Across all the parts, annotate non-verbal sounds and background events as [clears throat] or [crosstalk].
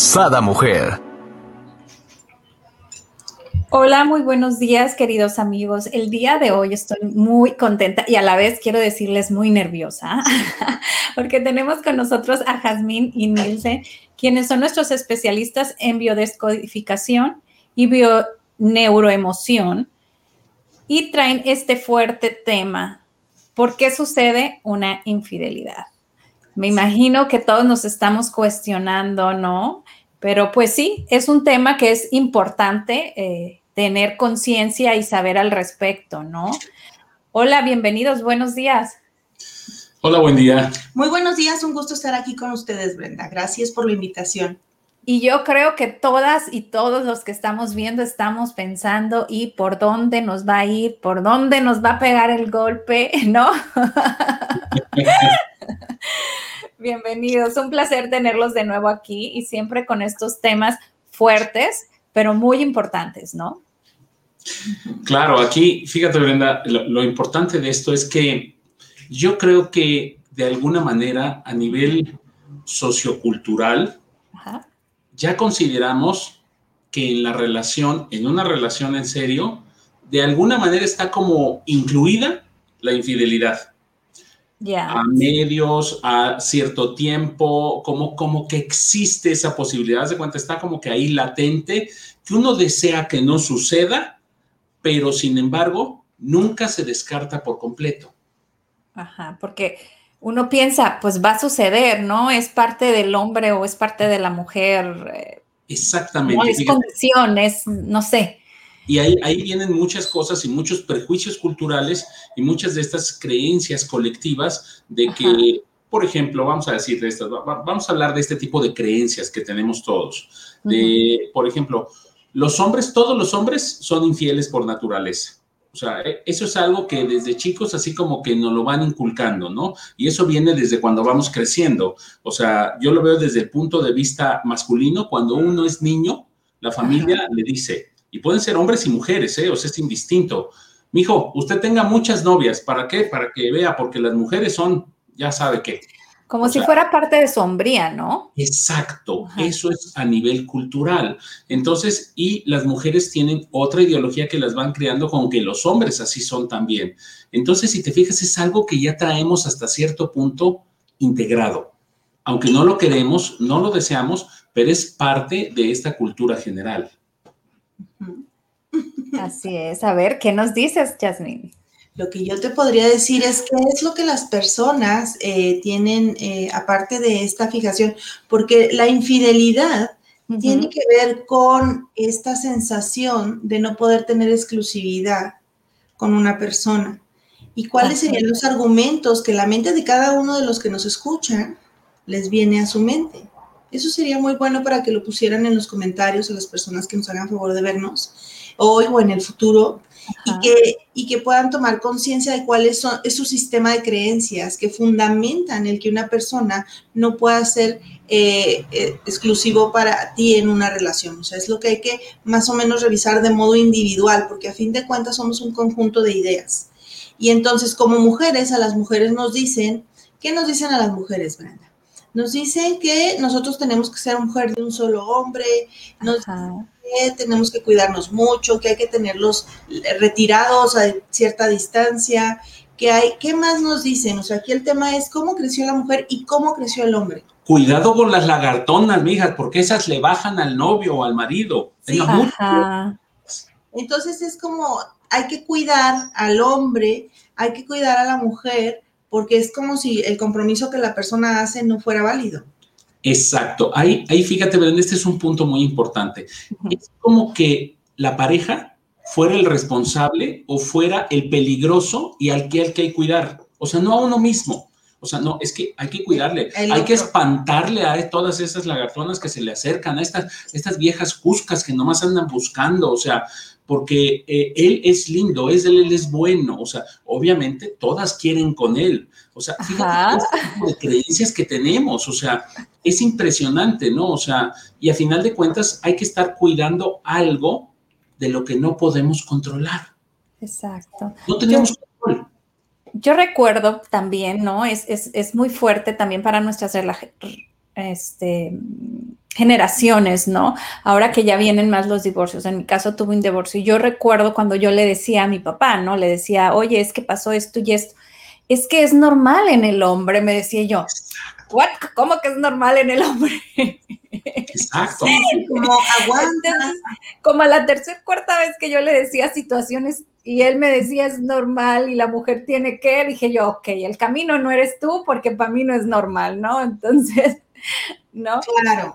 Sada Mujer. Hola, muy buenos días, queridos amigos. El día de hoy estoy muy contenta y a la vez quiero decirles muy nerviosa, [laughs] porque tenemos con nosotros a Jazmín y Nilce, quienes son nuestros especialistas en biodescodificación y bioneuroemoción, y traen este fuerte tema. ¿Por qué sucede una infidelidad? Me imagino que todos nos estamos cuestionando, ¿no? Pero pues sí, es un tema que es importante eh, tener conciencia y saber al respecto, ¿no? Hola, bienvenidos, buenos días. Hola, buen día. Muy buenos días, un gusto estar aquí con ustedes, Brenda. Gracias por la invitación. Y yo creo que todas y todos los que estamos viendo estamos pensando y por dónde nos va a ir, por dónde nos va a pegar el golpe, [laughs] ¿no? [laughs] Bienvenidos, un placer tenerlos de nuevo aquí y siempre con estos temas fuertes, pero muy importantes, ¿no? Claro, aquí, fíjate, Brenda, lo, importante de esto es que yo creo que de alguna manera a nivel sociocultural ya consideramos que en la relación, en una relación en serio, de alguna manera está como incluida la infidelidad a medios, a cierto tiempo, como, como que existe esa posibilidad, de cuenta, está como que ahí latente, que uno desea que no suceda, pero sin embargo, nunca se descarta por completo. Ajá, porque uno piensa, pues va a suceder, ¿no? Es parte del hombre o es parte de la mujer. Eh, Exactamente. No es condición, es, no sé. Y ahí, ahí vienen muchas cosas y muchos prejuicios culturales y muchas de estas creencias colectivas de que, por ejemplo, vamos a decir de estas, vamos a hablar de este tipo de creencias que tenemos todos. De, por ejemplo, los hombres, todos los hombres son infieles por naturaleza. O sea, e, eso es algo que desde chicos así como que nos lo van inculcando, ¿no? Y eso viene desde cuando vamos creciendo. O sea, yo lo veo desde el punto de vista masculino, cuando uno es niño, la familia le dice, y pueden ser hombres y mujeres, ¿eh? o sea, es indistinto. Mijo, usted tenga muchas novias, ¿para qué? Para que vea, porque las mujeres son, ya sabe qué. Como si fuera parte de sombría, ¿no? Exacto, eso es a nivel cultural. Entonces, y las mujeres tienen otra ideología que las van creando con que los hombres así son también. Entonces, si te fijas, es algo que ya traemos hasta cierto punto integrado. Aunque no lo queremos, no lo deseamos, pero es parte de esta cultura general. Así es. A ver, ¿qué nos dices, Jasmine? Lo que yo te podría decir es que es lo que las personas eh, tienen, eh, aparte de esta fijación, porque la infidelidad tiene que ver con esta sensación de no poder tener exclusividad con una persona. ¿Y cuáles serían los argumentos que la mente de cada uno de los que nos escuchan les viene a su mente? Eso sería muy bueno para que lo pusieran en los comentarios a las personas que nos hagan favor de vernos hoy o en el futuro y que, y que puedan tomar conciencia de cuál es, su sistema de creencias que fundamentan el que una persona no pueda ser eh, eh, exclusivo para ti en una relación. O sea, es lo que hay que más o menos revisar de modo individual, porque a fin de cuentas somos un conjunto de ideas. Y entonces, como mujeres, a las mujeres nos dicen, ¿qué nos dicen a las mujeres, Brenda? Nos dicen que nosotros tenemos que ser mujer de un solo hombre, nos que tenemos que cuidarnos mucho, que hay que tenerlos retirados a cierta distancia, que hay, ¿qué más nos dicen? O sea, aquí el tema es cómo creció la mujer y cómo creció el hombre. Cuidado con las lagartonas, mijas, porque esas le bajan al novio o al marido. Entonces es como, hay que cuidar al hombre, hay que cuidar a la mujer, porque es como si el compromiso que la persona hace no fuera válido. Exacto. Ahí, ahí fíjate, Brenda, este es un punto muy importante. Es como que la pareja fuera el responsable o fuera el peligroso y al que hay que cuidar. O sea, no a uno mismo. O sea, no, es que hay que cuidarle, hay que espantarle a todas esas lagartonas que se le acercan, a estas, estas viejas cuscas que nomás andan buscando, o sea, porque eh, él es lindo, es él, él es bueno, o sea, obviamente todas quieren con él, o sea, fíjate el tipo de creencias que tenemos, o sea, es impresionante, ¿no? O sea, y a final de cuentas hay que estar cuidando algo de lo que no podemos controlar. Exacto. No tenemos control. Yo recuerdo también, ¿no? Es, es, muy fuerte también para nuestras este, generaciones, ¿no? Ahora que ya vienen más los divorcios. En mi caso tuve un divorcio y yo recuerdo cuando yo le decía a mi papá, ¿no? Le decía, oye, es que pasó esto y esto. Es que es normal en el hombre, me decía yo. ¿What? ¿Cómo que es normal en el hombre? Exacto. como aguanta. Como a la tercera, cuarta vez que yo le decía situaciones y él me decía es normal y la mujer tiene que, dije yo, ok, el camino no eres tú porque para mí no es normal, ¿no? Entonces, [laughs] ¿no? Claro.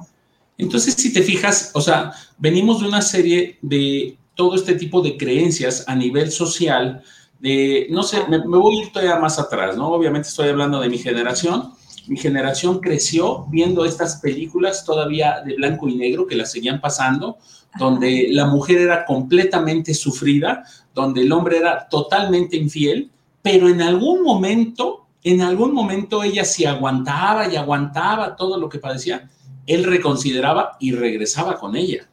Entonces, si te fijas, o sea, venimos de una serie de todo este tipo de creencias a nivel social, de, no sé, me, me voy a ir todavía más atrás, ¿no? Obviamente estoy hablando de mi generación. Mi generación creció viendo estas películas todavía de blanco y negro que las seguían pasando, donde la mujer era completamente sufrida, donde el hombre era totalmente infiel, pero en algún momento, en algún momento ella se aguantaba y aguantaba todo lo que padecía, él reconsideraba y regresaba con ella.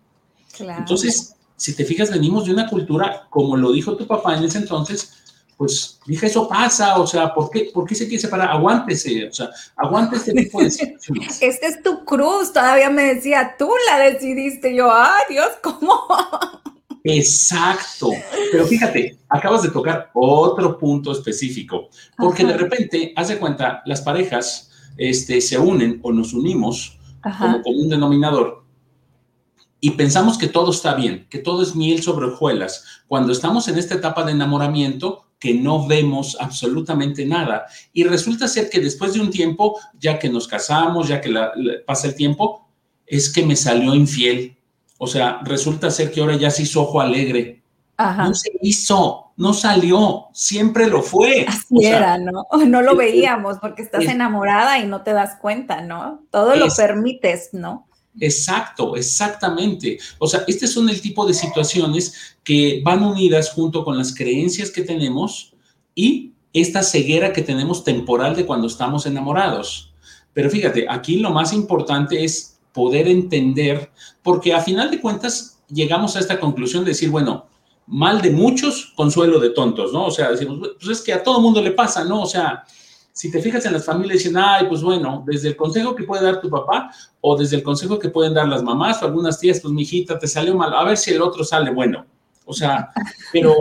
Entonces, si te fijas, venimos de una cultura, como lo dijo tu papá en ese entonces, pues dije, eso pasa, o sea, ¿por qué, ¿por qué se quiere separar? Aguántese, o sea, aguante este tipo de situaciones. [laughs] Este es tu cruz, todavía me decía, tú la decidiste, yo, ay Dios, ¿cómo? [laughs] Exacto, pero fíjate, acabas de tocar otro punto específico, porque de repente, haz de cuenta, las parejas este, se unen o nos unimos como, como un denominador y pensamos que todo está bien, que todo es miel sobre hojuelas. Cuando estamos en esta etapa de enamoramiento, que no vemos absolutamente nada. Y resulta ser que después de un tiempo, ya que nos casamos, ya que pasa el tiempo, es que me salió infiel. O sea, resulta ser que ahora ya se hizo ojo alegre. No se hizo, no salió, siempre lo fue. Así era, ¿no? [laughs] No lo veíamos porque estás enamorada y no te das cuenta, ¿no? Todo lo permites, ¿no? Exacto, exactamente. O sea, este son el tipo de situaciones que van unidas junto con las creencias que tenemos y esta ceguera que tenemos temporal de cuando estamos enamorados. Pero fíjate, aquí lo más importante es poder entender, porque a final de cuentas llegamos a esta conclusión de decir, bueno, mal de muchos, consuelo de tontos, ¿no? O sea, decimos, pues es que a todo mundo le pasa, ¿no? O sea, si te fijas en las familias, dicen, ay, pues bueno, desde el consejo que puede dar tu papá o desde el consejo que pueden dar las mamás o algunas tías, pues mi hijita, te salió mal, a ver si el otro sale bueno. O sea, pero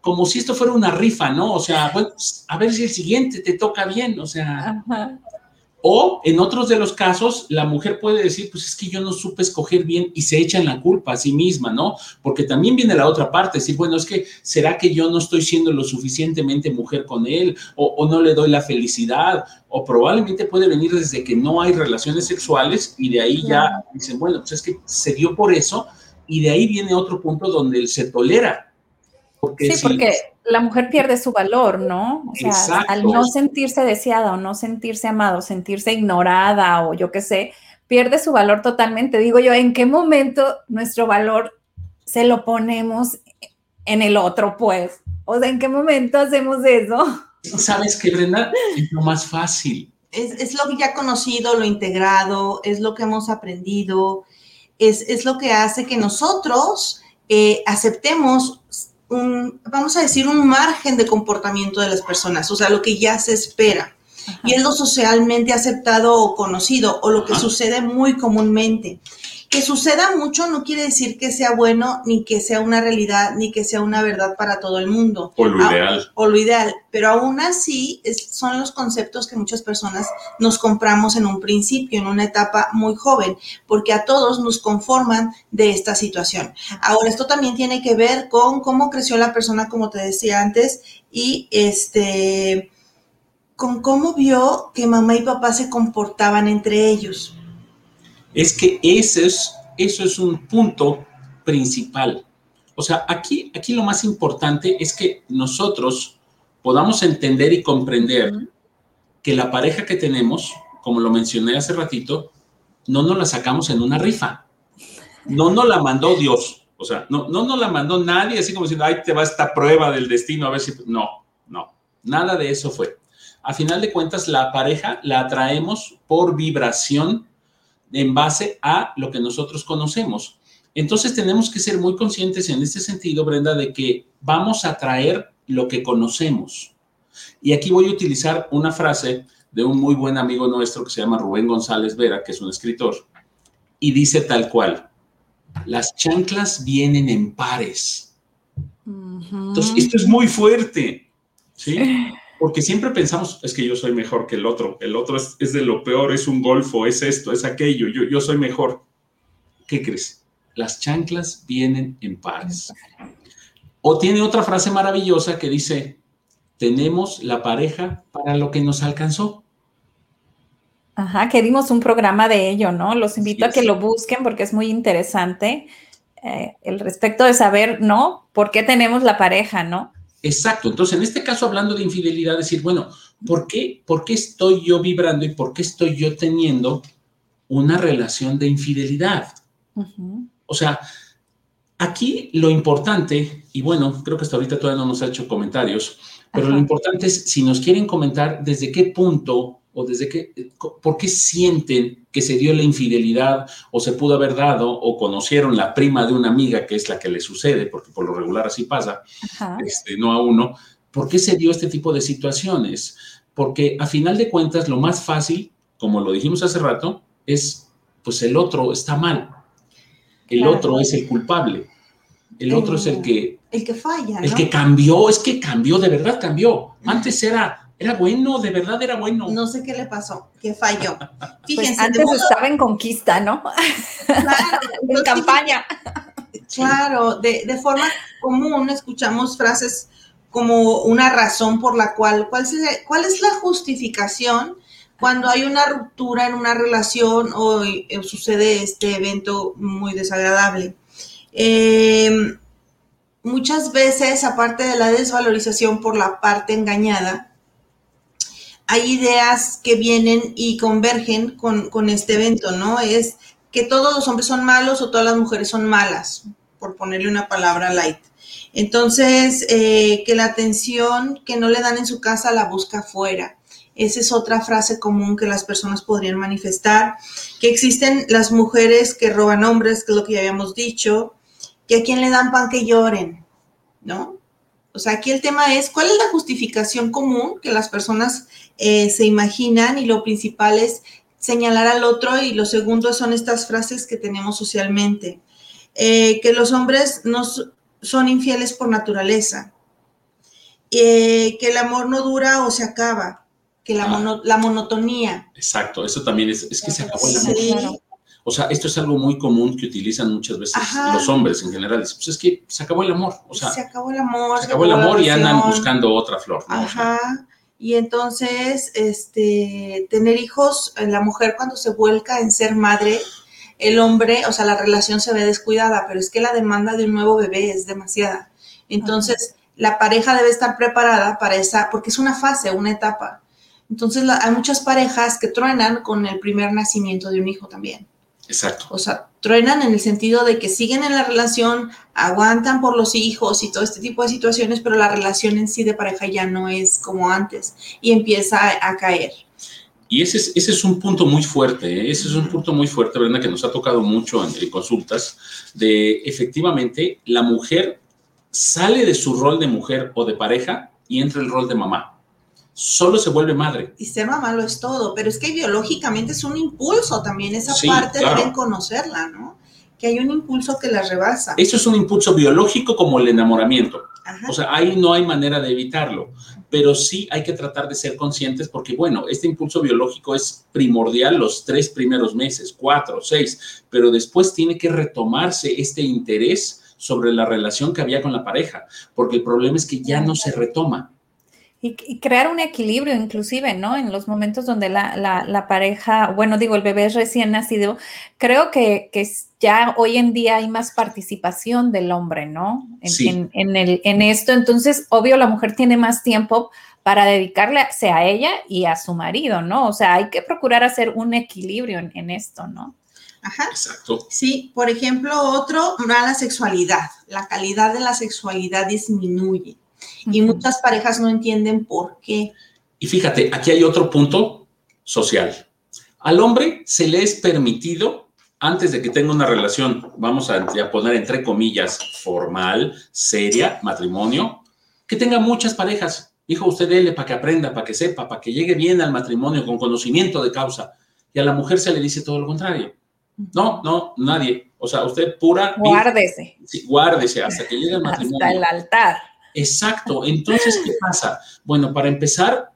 como si esto fuera una rifa, ¿no? O sea, bueno, pues, a ver si el siguiente te toca bien, o sea. O en otros de los casos, la mujer puede decir, pues es que yo no supe escoger bien y se echa en la culpa a sí misma, ¿no? Porque también viene la otra parte, decir, bueno, es que será que yo no estoy siendo lo suficientemente mujer con él o, no le doy la felicidad o probablemente puede venir desde que no hay relaciones sexuales y de ahí ya dicen, bueno, pues es que se dio por eso y de ahí viene otro punto donde él se tolera. Porque sí, porque la mujer pierde su valor, ¿no? O sea, al no sentirse deseada o no sentirse amado, sentirse ignorada o yo qué sé, pierde su valor totalmente. Digo yo, ¿en qué momento nuestro valor se lo ponemos en el otro, pues? O sea, ¿en qué momento hacemos eso? Sabes que, Brenda, es lo más fácil. Es, lo que ya conocido, lo integrado, es lo que hemos aprendido, es, lo que hace que nosotros eh, aceptemos un, vamos a decir, un margen de comportamiento de las personas, o sea, lo que ya se espera. Y es lo socialmente aceptado o conocido, o lo que sucede muy comúnmente. Que suceda mucho no quiere decir que sea bueno, ni que sea una realidad, ni que sea una verdad para todo el mundo. O lo ideal. O lo ideal. Pero aún así son los conceptos que muchas personas nos compramos en un principio, en una etapa muy joven, porque a todos nos conforman de esta situación. Ahora, esto también tiene que ver con cómo creció la persona, como te decía antes, y este con cómo vio que mamá y papá se comportaban entre ellos es que ese es, eso es un punto principal. O sea, aquí, aquí lo más importante es que nosotros podamos entender y comprender que la pareja que tenemos, como lo mencioné hace ratito, no nos la sacamos en una rifa. No nos la mandó Dios. O sea, no, no nos la mandó nadie así como diciendo, ay, te va esta prueba del destino, a ver si... No, no, nada de eso fue. A final de cuentas, la pareja la atraemos por vibración en base a lo que nosotros conocemos. Entonces tenemos que ser muy conscientes en este sentido, Brenda, de que vamos a traer lo que conocemos. Y aquí voy a utilizar una frase de un muy buen amigo nuestro que se llama Rubén González Vera, que es un escritor, y dice tal cual, las chanclas vienen en pares. Entonces, esto es muy fuerte, ¿sí? Porque siempre pensamos, es que yo soy mejor que el otro, el otro es, de lo peor, es un golfo, es esto, es aquello, yo, yo soy mejor. ¿Qué crees? Las chanclas vienen en pares. O tiene otra frase maravillosa que dice, tenemos la pareja para lo que nos alcanzó. Ajá, que dimos un programa de ello, ¿no? Los invito a que lo busquen porque es muy interesante eh, el respecto de saber, ¿no? ¿Por qué tenemos la pareja, ¿no? Exacto. Entonces, en este caso, hablando de infidelidad, decir, bueno, ¿por qué, ¿por qué estoy yo vibrando y por qué estoy yo teniendo una relación de infidelidad? O sea, aquí lo importante, y bueno, creo que hasta ahorita todavía no nos ha hecho comentarios, pero lo importante es si nos quieren comentar desde qué punto o desde qué, por qué sienten que se dio la infidelidad o se pudo haber dado o conocieron la prima de una amiga que es la que le sucede, porque por lo regular así pasa, este, no a uno, ¿por qué se dio este tipo de situaciones? Porque a final de cuentas lo más fácil, como lo dijimos hace rato, es pues el otro está mal, el otro es el culpable, el otro es el que... El que falla. El que cambió, es que cambió, de verdad cambió. Antes era era bueno, de verdad era bueno. No sé qué le pasó, que falló. Pues Fíjense. antes estaba en conquista, ¿no? Claro, [laughs] en campaña. Claro, de, de, forma común escuchamos frases como una razón por la cual, ¿cuál, cuál es la justificación cuando hay una ruptura en una relación o, sucede este evento muy desagradable? Eh, muchas veces, aparte de la desvalorización por la parte engañada, hay ideas que vienen y convergen con, este evento, ¿no? Es que todos los hombres son malos o todas las mujeres son malas, por ponerle una palabra light. Entonces, eh, que la atención que no le dan en su casa la busca afuera. Esa es otra frase común que las personas podrían manifestar. Que existen las mujeres que roban hombres, que es lo que ya habíamos dicho. Que a quien le dan pan que lloren, ¿no? O sea, aquí el tema es, ¿cuál es la justificación común que las personas eh, se imaginan? Y lo principal es señalar al otro y lo segundo son estas frases que tenemos socialmente. Eh, que los hombres no son infieles por naturaleza, eh, que el amor no dura o se acaba, que la, ah. la monotonía. Exacto, eso también es, es que se acabó el amor. O sea, esto es algo muy común que utilizan muchas veces los hombres en general. Pues es que se acabó el amor. O sea, se acabó el amor. Se acabó el amor y andan buscando otra flor. Ajá. y entonces, este, tener hijos, la mujer cuando se vuelca en ser madre, el hombre, o sea, la relación se ve descuidada, pero es que la demanda de un nuevo bebé es demasiada. Entonces, la pareja debe estar preparada para esa, porque es una fase, una etapa. Entonces, hay muchas parejas que truenan con el primer nacimiento de un hijo también. Exacto. O sea, truenan en el sentido de que siguen en la relación, aguantan por los hijos y todo este tipo de situaciones, pero la relación en sí de pareja ya no es como antes y empieza a, caer. Y ese es, ese es un punto muy fuerte, ¿eh? ese es un punto muy fuerte, Brenda, que nos ha tocado mucho en consultas, de efectivamente la mujer sale de su rol de mujer o de pareja y entra el rol de mamá solo se vuelve madre. Y ser mamá lo es todo, pero es que biológicamente es un impulso también, esa parte deben conocerla, ¿no? Que hay un impulso que la rebasa. Eso es un impulso biológico como el enamoramiento. O sea, ahí no hay manera de evitarlo, pero sí hay que tratar de ser conscientes porque, bueno, este impulso biológico es primordial los tres primeros meses, cuatro, seis, pero después tiene que retomarse este interés sobre la relación que había con la pareja, porque el problema es que ya no se retoma y, crear un equilibrio inclusive, ¿no? En los momentos donde la, pareja, bueno, digo, el bebé es recién nacido, creo que, ya hoy en día hay más participación del hombre, ¿no? En, en, el, en esto, entonces, obvio, la mujer tiene más tiempo para dedicarle a ella y a su marido, ¿no? O sea, hay que procurar hacer un equilibrio en, esto, ¿no? Ajá. Exacto. Sí, por ejemplo, otro, la sexualidad. La calidad de la sexualidad disminuye y muchas parejas no entienden por qué. Y fíjate, aquí hay otro punto social. Al hombre se le es permitido, antes de que tenga una relación, vamos a, poner entre comillas, formal, seria, matrimonio, que tenga muchas parejas. Hijo, usted dele para que aprenda, para que sepa, para que llegue bien al matrimonio con conocimiento de causa. Y a la mujer se le dice todo lo contrario. No, no, nadie. O sea, usted pura. Guárdese. Sí, guárdese hasta que llegue al matrimonio. Hasta el altar. Exacto. Entonces, ¿qué pasa? Bueno, para empezar,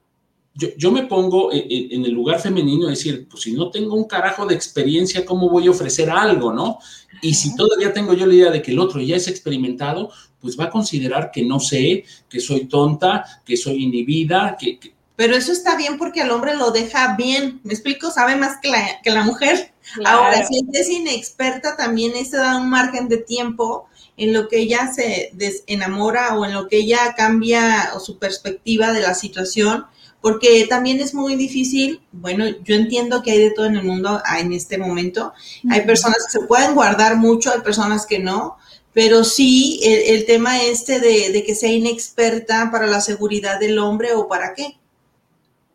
yo, me pongo en, el lugar femenino y decir, pues si no tengo un carajo de experiencia, ¿cómo voy a ofrecer algo, no? Y si todavía tengo yo la idea de que el otro ya es experimentado, pues va a considerar que no sé, que soy tonta, que soy inhibida, que... Pero eso está bien porque el hombre lo deja bien, ¿me explico? Sabe más que la, que la mujer. Ahora, si es inexperta, también eso da un margen de tiempo en lo que ella se desenamora o en lo que ella cambia su perspectiva de la situación porque también es muy difícil, bueno, yo entiendo que hay de todo en el mundo en este momento, hay personas que se pueden guardar mucho, hay personas que no, pero sí el, tema este de, que sea inexperta para la seguridad del hombre o para qué.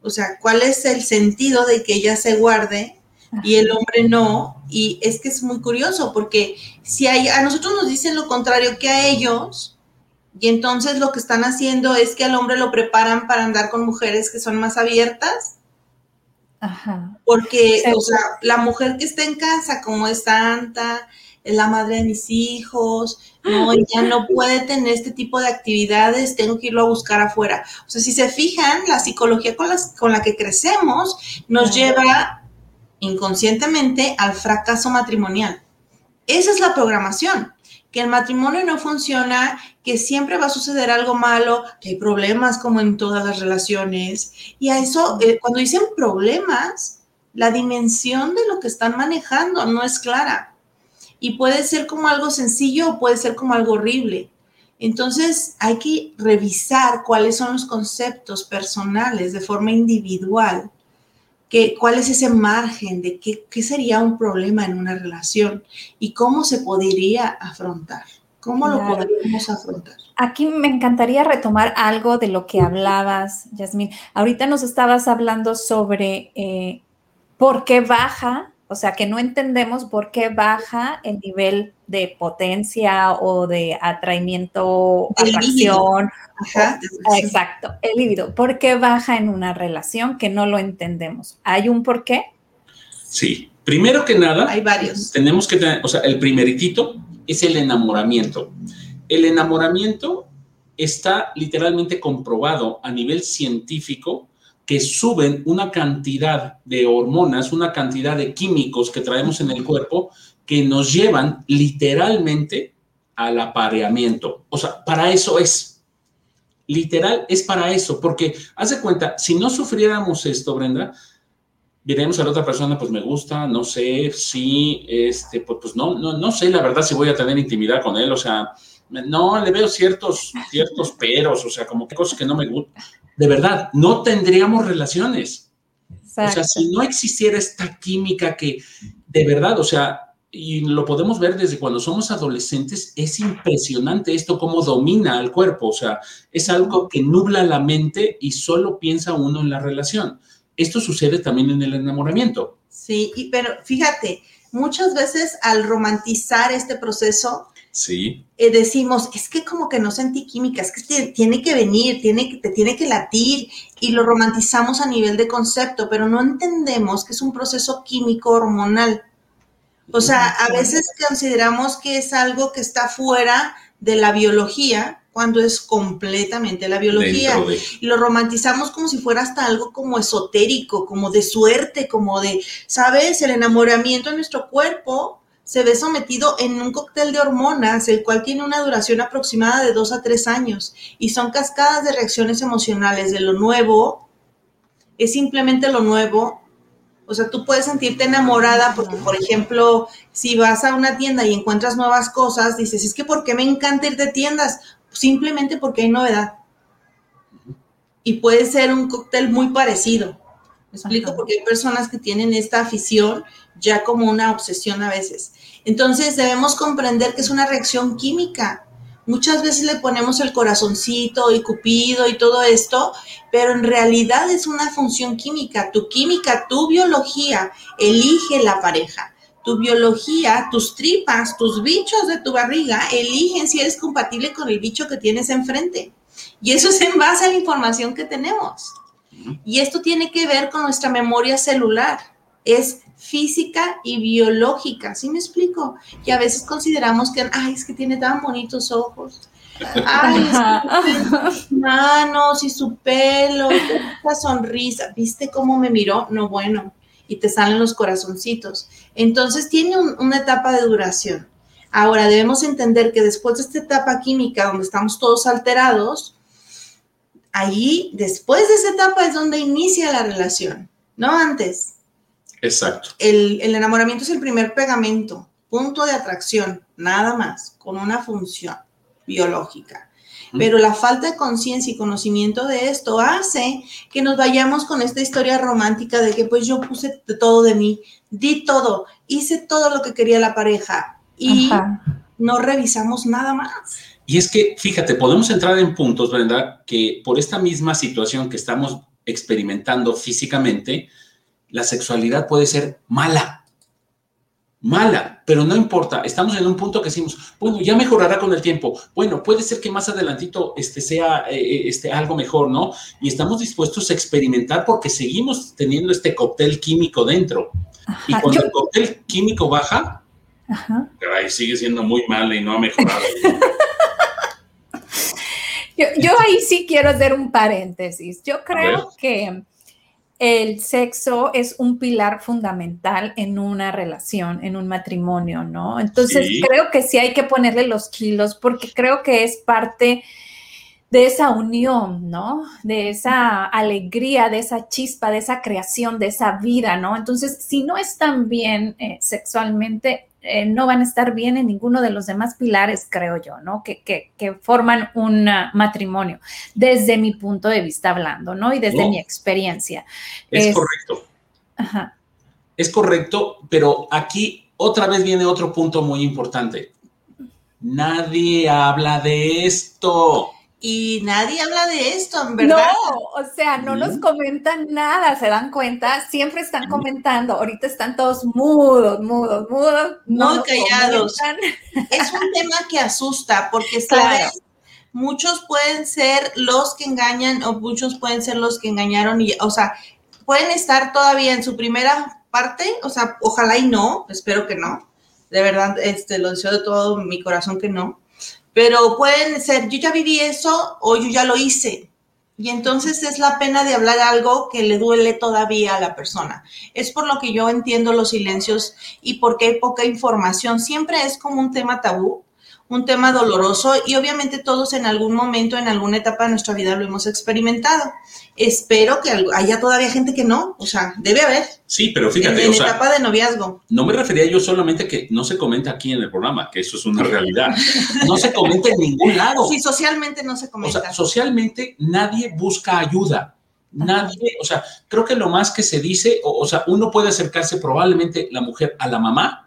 O sea, ¿cuál es el sentido de que ella se guarde y el hombre no? Y es que es muy curioso porque si hay, a nosotros nos dicen lo contrario que a ellos, y entonces lo que están haciendo es que al hombre lo preparan para andar con mujeres que son más abiertas. Ajá. Porque, o sea, la mujer que está en casa, como es santa, es la madre de mis hijos, no, ya no puede tener este tipo de actividades, tengo que irlo a buscar afuera. O sea, si se fijan, la psicología con, las, con la que crecemos nos lleva inconscientemente al fracaso matrimonial. Esa es la programación que el matrimonio no funciona, que siempre va a suceder algo malo, que hay problemas como en todas las relaciones. Y a eso, eh, cuando dicen problemas, la dimensión de lo que están manejando no es clara. Y puede ser como algo sencillo o puede ser como algo horrible. Entonces hay que revisar cuáles son los conceptos personales de forma individual cuál es ese margen de qué, sería un problema en una relación y cómo se podría afrontar. ¿Cómo lo podríamos afrontar? Aquí me encantaría retomar algo de lo que hablabas, Yasmín. Ahorita nos estabas hablando sobre eh, por qué baja o sea, que no entendemos por qué baja el nivel de potencia o de atraimiento, atracción. exacto, el líbido. ¿Por qué baja en una relación que no lo entendemos? ¿Hay un por qué? Sí. Primero que nada, hay varios. Tenemos que tener, o sea, el primeritito es el enamoramiento. El enamoramiento está literalmente comprobado a nivel científico que suben una cantidad de hormonas, una cantidad de químicos que traemos en el cuerpo que nos llevan literalmente al apareamiento. O sea, para eso es. Literal es para eso, porque haz de cuenta, si no sufriéramos esto, Brenda, diremos a la otra persona, pues me gusta, no sé, sí, este, pues, pues no, no, no sé la verdad si voy a tener intimidad con él, o sea, no, le veo ciertos, ciertos peros, o sea, como que cosas que no me gustan de verdad, no tendríamos relaciones. O sea, si no existiera esta química que de verdad, o sea, y lo podemos ver desde cuando somos adolescentes, es impresionante esto cómo domina al cuerpo, o sea, es algo que nubla la mente y solo piensa uno en la relación. Esto sucede también en el enamoramiento. Sí, pero fíjate, muchas veces al romantizar este proceso, Sí. Eh, decimos, es que como que no sentí química, es que tiene que venir, tiene, te tiene que latir y lo romantizamos a nivel de concepto, pero no entendemos que es un proceso químico hormonal. O sea, a veces consideramos que es algo que está fuera de la biología, cuando es completamente la biología. Y lo romantizamos como si fuera hasta algo como esotérico, como de suerte, como de, ¿sabes? El enamoramiento en nuestro cuerpo se ve sometido en un cóctel de hormonas, el cual tiene una duración aproximada de dos a tres años y son cascadas de reacciones emocionales de lo nuevo, es simplemente lo nuevo. O sea, tú puedes sentirte enamorada porque, por ejemplo, si vas a una tienda y encuentras nuevas cosas, dices, es que ¿por qué me encanta ir de tiendas? Simplemente porque hay novedad. y puede ser un cóctel muy parecido. ¿Me explico? Porque hay personas que tienen esta afición ya como una obsesión a veces. Entonces debemos comprender que es una reacción química. Muchas veces le ponemos el corazoncito y cupido y todo esto, pero en realidad es una función química. Tu química, tu biología elige la pareja. Tu biología, tus tripas, tus bichos de tu barriga eligen si eres compatible con el bicho que tienes enfrente. Y eso es en base a la información que tenemos. Y esto tiene que ver con nuestra memoria celular. Es física y biológica, ¿sí me explico? Y a veces consideramos que, ay, es que tiene tan bonitos ojos. Ay, sus manos y su pelo, esa sonrisa. ¿Viste cómo me miró? No, bueno. Y te salen los corazoncitos. Entonces tiene una etapa de duración. Ahora debemos entender que después de esta etapa química donde estamos todos alterados, ahí, después de esa etapa es donde inicia la relación, no antes. Exacto. El, enamoramiento es el primer pegamento, punto de atracción, nada más, con una función biológica. Pero la falta de conciencia y conocimiento de esto hace que nos vayamos con esta historia romántica de que pues yo puse todo de mí, di todo, hice todo lo que quería la pareja y no revisamos nada más. Y es que, fíjate, podemos entrar en puntos, Brenda, que por esta misma situación que estamos experimentando físicamente, la sexualidad puede ser mala, mala, pero no importa, estamos en un punto que decimos, bueno, ya mejorará con el tiempo, bueno, puede ser que más adelantito este sea eh, eh, este, algo mejor, ¿no? Y estamos dispuestos a experimentar porque seguimos teniendo este cóctel químico dentro. y cuando el cóctel químico baja, ahí sigue siendo muy mala y no ha mejorado. Yo, yo ahí sí quiero hacer un paréntesis. Yo creo que el sexo es un pilar fundamental en una relación, en un matrimonio, ¿no? Entonces creo que sí hay que ponerle los kilos porque creo que es parte de esa unión, ¿no? De esa alegría, de esa chispa, de esa creación, de esa vida, ¿no? Entonces, si no están bien eh, sexualmente, eh, no van a estar bien en ninguno de los demás pilares, creo yo, ¿no? Que, forman un matrimonio, desde mi punto de vista hablando, ¿no? Y desde mi experiencia. Es, correcto. Ajá. Es correcto, pero aquí otra vez viene otro punto muy importante. Nadie habla de esto y nadie habla de esto, en verdad. No, o sea, no nos comentan nada, se dan cuenta, siempre están comentando, ahorita están todos mudos, mudos, mudos. No callados. Es un tema que asusta porque, ¿sabes? Muchos pueden ser los que engañan o muchos pueden ser los que engañaron y, o sea, pueden estar todavía en su primera parte, o sea, ojalá y no, espero que no. De verdad, este, lo deseo de todo mi corazón que no pero pueden ser, yo ya viví eso o yo ya lo hice. Y entonces es la pena de hablar algo que le duele todavía a la persona. Es por lo que yo entiendo los silencios y porque hay poca información. Siempre es como un tema tabú un tema doloroso y obviamente todos en algún momento, en alguna etapa de nuestra vida lo hemos experimentado. Espero que haya todavía gente que no, o sea, debe haber. Sí, pero fíjate. En, etapa de noviazgo. No me refería yo solamente que no se comenta aquí en el programa, que eso es una [laughs] realidad. No se comenta en ningún lado. Sí, socialmente no se comenta. O sea, socialmente nadie busca ayuda. Nadie, o sea, creo que lo más que se dice, o sea, uno puede acercarse probablemente la mujer a la mamá,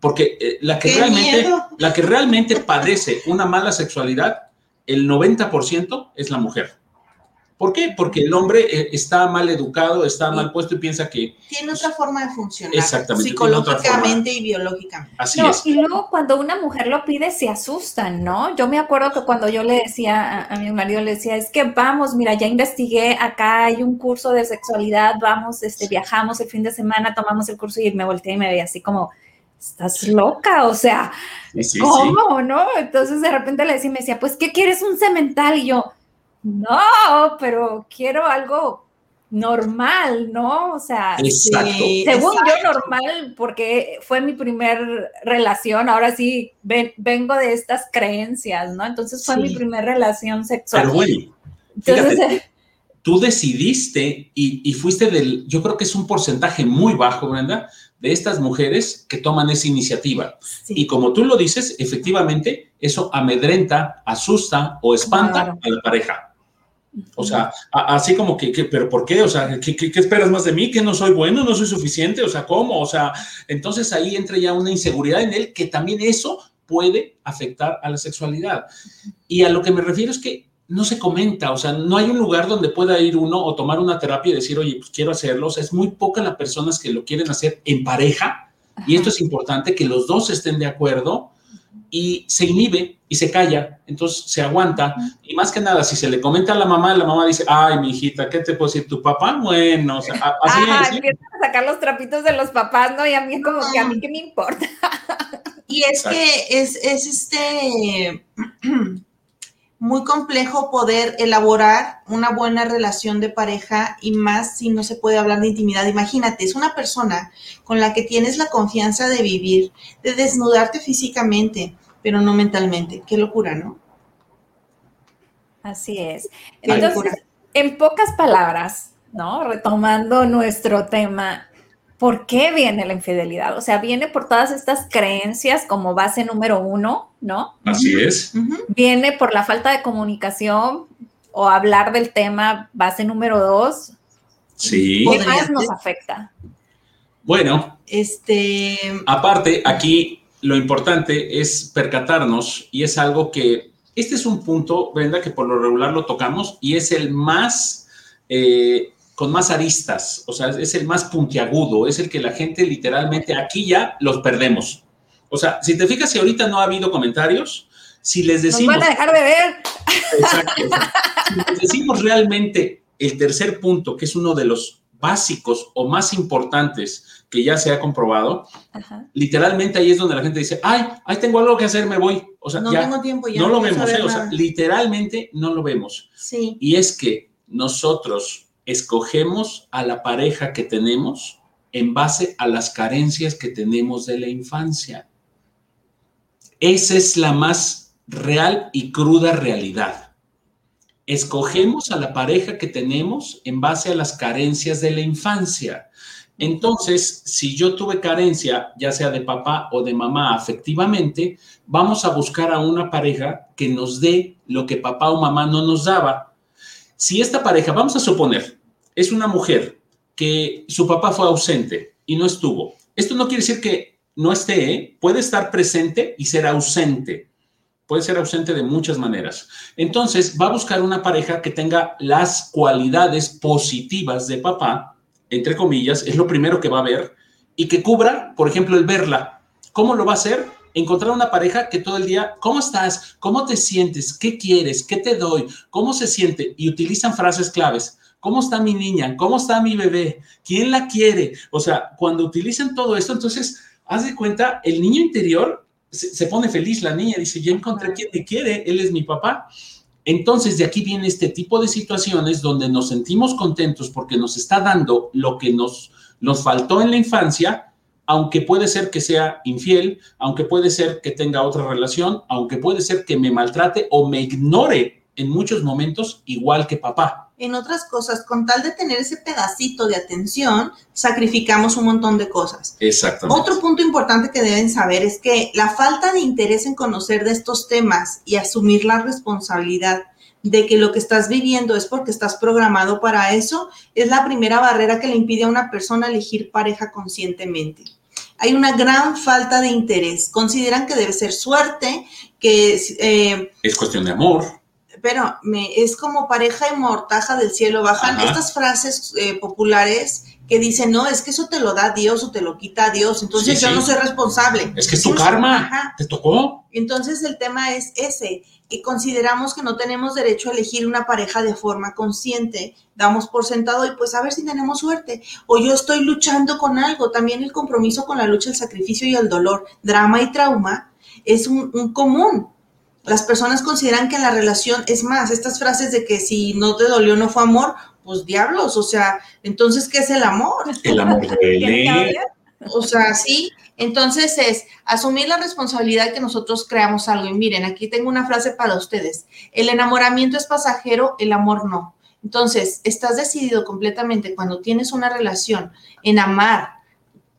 porque eh, la, que realmente, la que realmente padece una mala sexualidad, el 90% es la mujer. ¿Por qué? Porque el hombre eh, está mal educado, está mal puesto y piensa que... Tiene otra forma de funcionar. Exactamente. Psicológicamente y biológicamente. Así es. Y luego cuando una mujer lo pide, se asustan, ¿no? Yo me acuerdo que cuando yo le decía a, mi marido, le decía, es que vamos, mira, ya investigué, acá hay un curso de sexualidad, vamos, este, viajamos el fin de semana, tomamos el curso y me volteé y me veía así como estás loca, o sea, ¿cómo, no? Entonces de repente le decía, me decía, pues, ¿qué quieres un cemental? Y yo, no, pero quiero algo normal, ¿no? O sea, según yo normal, porque fue mi primer relación, ahora sí vengo de estas creencias, ¿no? Entonces fue mi primer relación sexual. Pero bueno, Entonces, tú decidiste y, y, fuiste del, yo creo que es un porcentaje muy bajo, Brenda, de estas mujeres que toman esa iniciativa. Y como tú lo dices, efectivamente, eso amedrenta, asusta o espanta a la pareja. O sea, así como que, pero ¿por qué? O sea, ¿qué, ¿qué, esperas más de mí? ¿Que no soy bueno? ¿No soy suficiente? O sea, ¿cómo? O sea, entonces ahí entra ya una inseguridad en él que también eso puede afectar a la sexualidad. Y a lo que me refiero es que no se comenta, o sea, no hay un lugar donde pueda ir uno o tomar una terapia y decir, oye, pues quiero hacerlo. O sea, es muy poca las personas que lo quieren hacer en pareja. Y esto es importante, que los dos estén de acuerdo y se inhibe y se calla, entonces se aguanta. Y más que nada, si se le comenta a la mamá, la mamá dice, ay, mi hijita, ¿qué te puedo decir? ¿Tu papá? Bueno, o sea, así es. Empiezan a sacar los trapitos de los papás, ¿no? Y a mí como que a mí qué me importa. Y es que es, es este [clears throat] muy complejo poder elaborar una buena relación de pareja y más si no se puede hablar de intimidad. Imagínate, es una persona con la que tienes la confianza de vivir, de desnudarte físicamente, pero no mentalmente. Qué locura, ¿no? Así es. Entonces, en pocas palabras, ¿no? Retomando nuestro tema, ¿por qué viene la infidelidad? O sea, viene por todas estas creencias como base número uno, ¿no? Así es. Viene por la falta de comunicación o hablar del tema base número dos. Sí. ¿Qué más nos afecta? Bueno, este. Aparte, aquí lo importante es percatarnos y es algo que. Este es un punto, Brenda, que por lo regular lo tocamos y es el más. Eh, con más aristas, o sea, es el más puntiagudo, es el que la gente literalmente aquí ya los perdemos. O sea, si te fijas, si ahorita no ha habido comentarios, si les decimos... Nos van a dejar de ver. Exacto. [laughs] si les decimos realmente el tercer punto, que es uno de los básicos o más importantes que ya se ha comprobado, literalmente ahí es donde la gente dice, ay, ahí tengo algo que hacer, me voy. O sea, no tengo tiempo ya. No lo vemos, ¿eh? o sea, literalmente no lo vemos. Sí. Y es que nosotros escogemos a la pareja que tenemos en base a las carencias que tenemos de la infancia. Esa es la más real y cruda realidad. Escogemos a la pareja que tenemos en base a las carencias de la infancia. Entonces, si yo tuve carencia, ya sea de papá o de mamá afectivamente, vamos a buscar a una pareja que nos dé lo que papá o mamá no nos daba. Si esta pareja, vamos a suponer, es una mujer que su papá fue ausente y no estuvo. Esto no quiere decir que no esté, ¿eh? puede estar presente y ser ausente. Puede ser ausente de muchas maneras. Entonces, va a buscar una pareja que tenga las cualidades positivas de papá, entre comillas, es lo primero que va a ver, y que cubra, por ejemplo, el verla. ¿Cómo lo va a hacer? Encontrar una pareja que todo el día, ¿cómo estás? ¿Cómo te sientes? ¿Qué quieres? ¿Qué te doy? ¿Cómo se siente? Y utilizan frases claves. ¿Cómo está mi niña? ¿Cómo está mi bebé? ¿Quién la quiere? O sea, cuando utilizan todo esto, entonces, haz de cuenta, el niño interior se, pone feliz, la niña dice, ya encontré quien me quiere, él es mi papá. Entonces, de aquí viene este tipo de situaciones donde nos sentimos contentos porque nos está dando lo que nos, nos faltó en la infancia, aunque puede ser que sea infiel, aunque puede ser que tenga otra relación, aunque puede ser que me maltrate o me ignore en muchos momentos, igual que papá en otras cosas, con tal de tener ese pedacito de atención, sacrificamos un montón de cosas. Exactamente. Otro punto importante que deben saber es que la falta de interés en conocer de estos temas y asumir la responsabilidad de que lo que estás viviendo es porque estás programado para eso, es la primera barrera que le impide a una persona elegir pareja conscientemente. Hay una gran falta de interés. Consideran que debe ser suerte, que... Eh, es cuestión de amor pero me, es como pareja y mortaja del cielo bajan estas frases eh, populares que dicen, no, es que eso te lo da Dios o te lo quita Dios, entonces yo no soy responsable. Es que es tu karma, te tocó. Entonces el tema es ese, y consideramos que no tenemos derecho a elegir una pareja de forma consciente, damos por sentado y pues a ver si tenemos suerte, o yo estoy luchando con algo, también el compromiso con la lucha, el sacrificio y el dolor, drama y trauma es un, un común, las personas consideran que la relación es más, estas frases de que si no te dolió no fue amor, pues diablos, o sea, entonces, ¿qué es el amor? El amor [laughs] de O sea, sí, entonces es asumir la responsabilidad que nosotros creamos algo. Y miren, aquí tengo una frase para ustedes. El enamoramiento es pasajero, el amor no. Entonces, estás decidido completamente cuando tienes una relación en amar,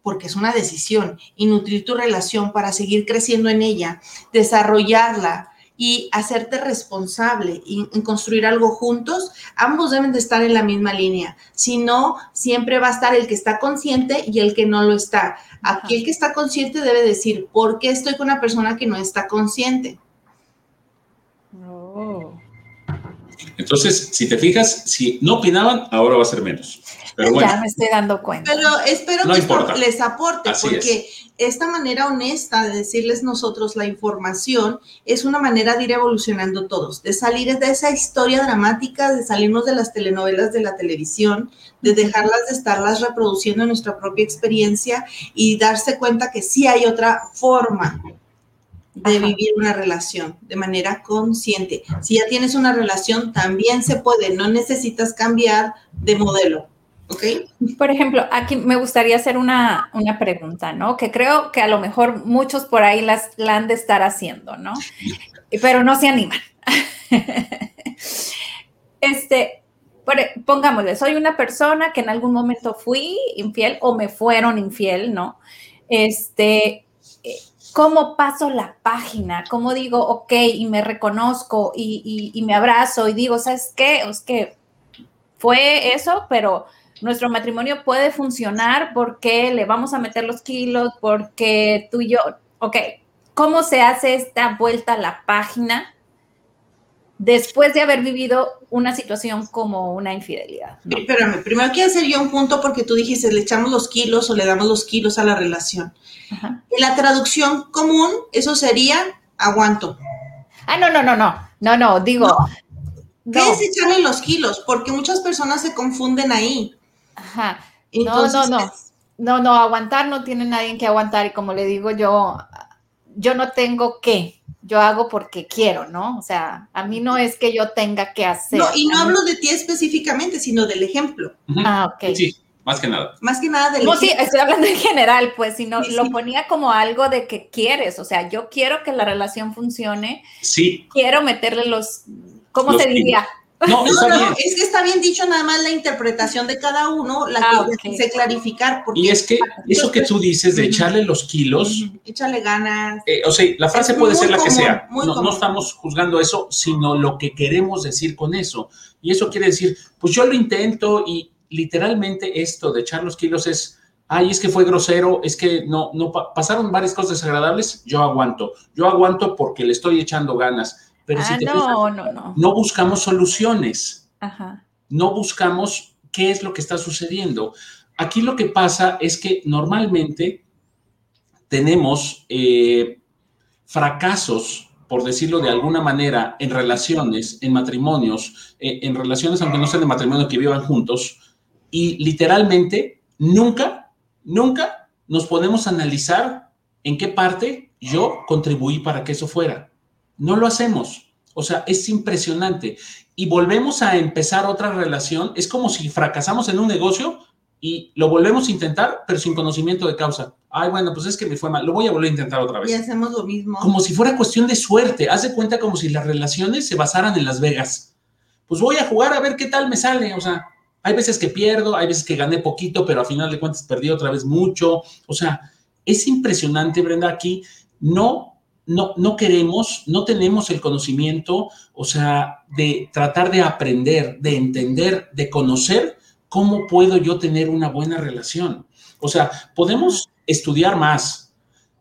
porque es una decisión, y nutrir tu relación para seguir creciendo en ella, desarrollarla, y hacerte responsable y en construir algo juntos, ambos deben de estar en la misma línea. Si no, siempre va a estar el que está consciente y el que no lo está. Aquí el que está consciente debe decir, ¿por qué estoy con una persona que no está consciente? Oh. Entonces, si te fijas, si no opinaban, ahora va a ser menos. Pero bueno, ya me estoy dando cuenta. Pero espero que esto les aporte, porque esta manera honesta de decirles nosotros la información es una manera de ir evolucionando todos, de salir de esa historia dramática, de salirnos de las telenovelas de la televisión, de dejarlas de estarlas reproduciendo en nuestra propia experiencia y darse cuenta que sí hay otra forma de vivir una relación de manera consciente. Si ya tienes una relación, también se puede, no necesitas cambiar de modelo. Por ejemplo, aquí me gustaría hacer una, una, pregunta, ¿no? Que creo que a lo mejor muchos por ahí las, la han de estar haciendo, ¿no? Pero no se animan. [laughs] este, pongámosle, soy una persona que en algún momento fui infiel o me fueron infiel, ¿no? Este, cómo paso la página, cómo digo, ok, y me reconozco y, me abrazo y digo, ¿sabes qué? Es que fue eso, pero nuestro matrimonio puede funcionar porque le vamos a meter los kilos, porque tú y yo, ok, ¿cómo se hace esta vuelta a la página después de haber vivido una situación como una infidelidad? Espérame, primero quiero hacer yo un punto porque tú dijiste, le echamos los kilos o le damos los kilos a la relación. En la traducción común, eso sería aguanto. Ah, no, no, no, no, no, no, digo. ¿Qué es echarle los kilos? Porque muchas personas se confunden ahí. Ajá. no, no, no. No, no, aguantar no tiene nadie que aguantar. Y como le digo yo, yo no tengo que, yo hago porque quiero, ¿no? O sea, a mí no es que yo tenga que hacer. No, y no hablo de ti específicamente, sino del ejemplo. Ah, ok. Sí. Más que nada. Más que nada de... No, sí, estoy hablando en general, pues, sino lo ponía como algo de que quieres, o sea, yo quiero que la relación funcione. Sí. Quiero meterle los, ¿cómo se diría? No, no, no, es que está bien dicho nada más la interpretación de cada uno, la ah, que okay. clarificar. y es que eso que tú dices de echarle los kilos. Échale ganas. Eh, o sea, la frase puede ser la que sea. No, no, estamos juzgando eso, sino lo que queremos decir con eso. Y eso quiere decir, pues yo lo intento y, literalmente esto de echar los kilos es, ay, es que fue grosero, es que no, no, pasaron varias cosas desagradables, yo aguanto, yo aguanto porque le estoy echando ganas. Pero si ah, te no, no, no. no buscamos soluciones, no buscamos qué es lo que está sucediendo. Aquí lo que pasa es que normalmente tenemos eh, fracasos por decirlo de alguna manera, en relaciones, en matrimonios, eh, en relaciones, aunque no sean de matrimonio, que vivan juntos, y literalmente nunca, nunca nos podemos analizar en qué parte yo contribuí para que eso fuera. No lo hacemos. O sea, es impresionante. Y volvemos a empezar otra relación. Es como si fracasamos en un negocio y lo volvemos a intentar, pero sin conocimiento de causa. Ay, bueno, pues es que me fue mal, lo voy a volver a intentar otra vez. Y hacemos lo mismo. Como si fuera cuestión de suerte. Haz de cuenta como si las relaciones se basaran en Las Vegas. Pues voy a jugar a ver qué tal me sale. O sea, hay veces que pierdo, hay veces que gané poquito, pero a final de cuentas perdí otra vez mucho. O sea, es impresionante, Brenda, aquí no, no, no queremos, no tenemos el conocimiento, o sea, de tratar de aprender, de entender, de conocer cómo puedo yo tener una buena relación. O sea, podemos estudiar más.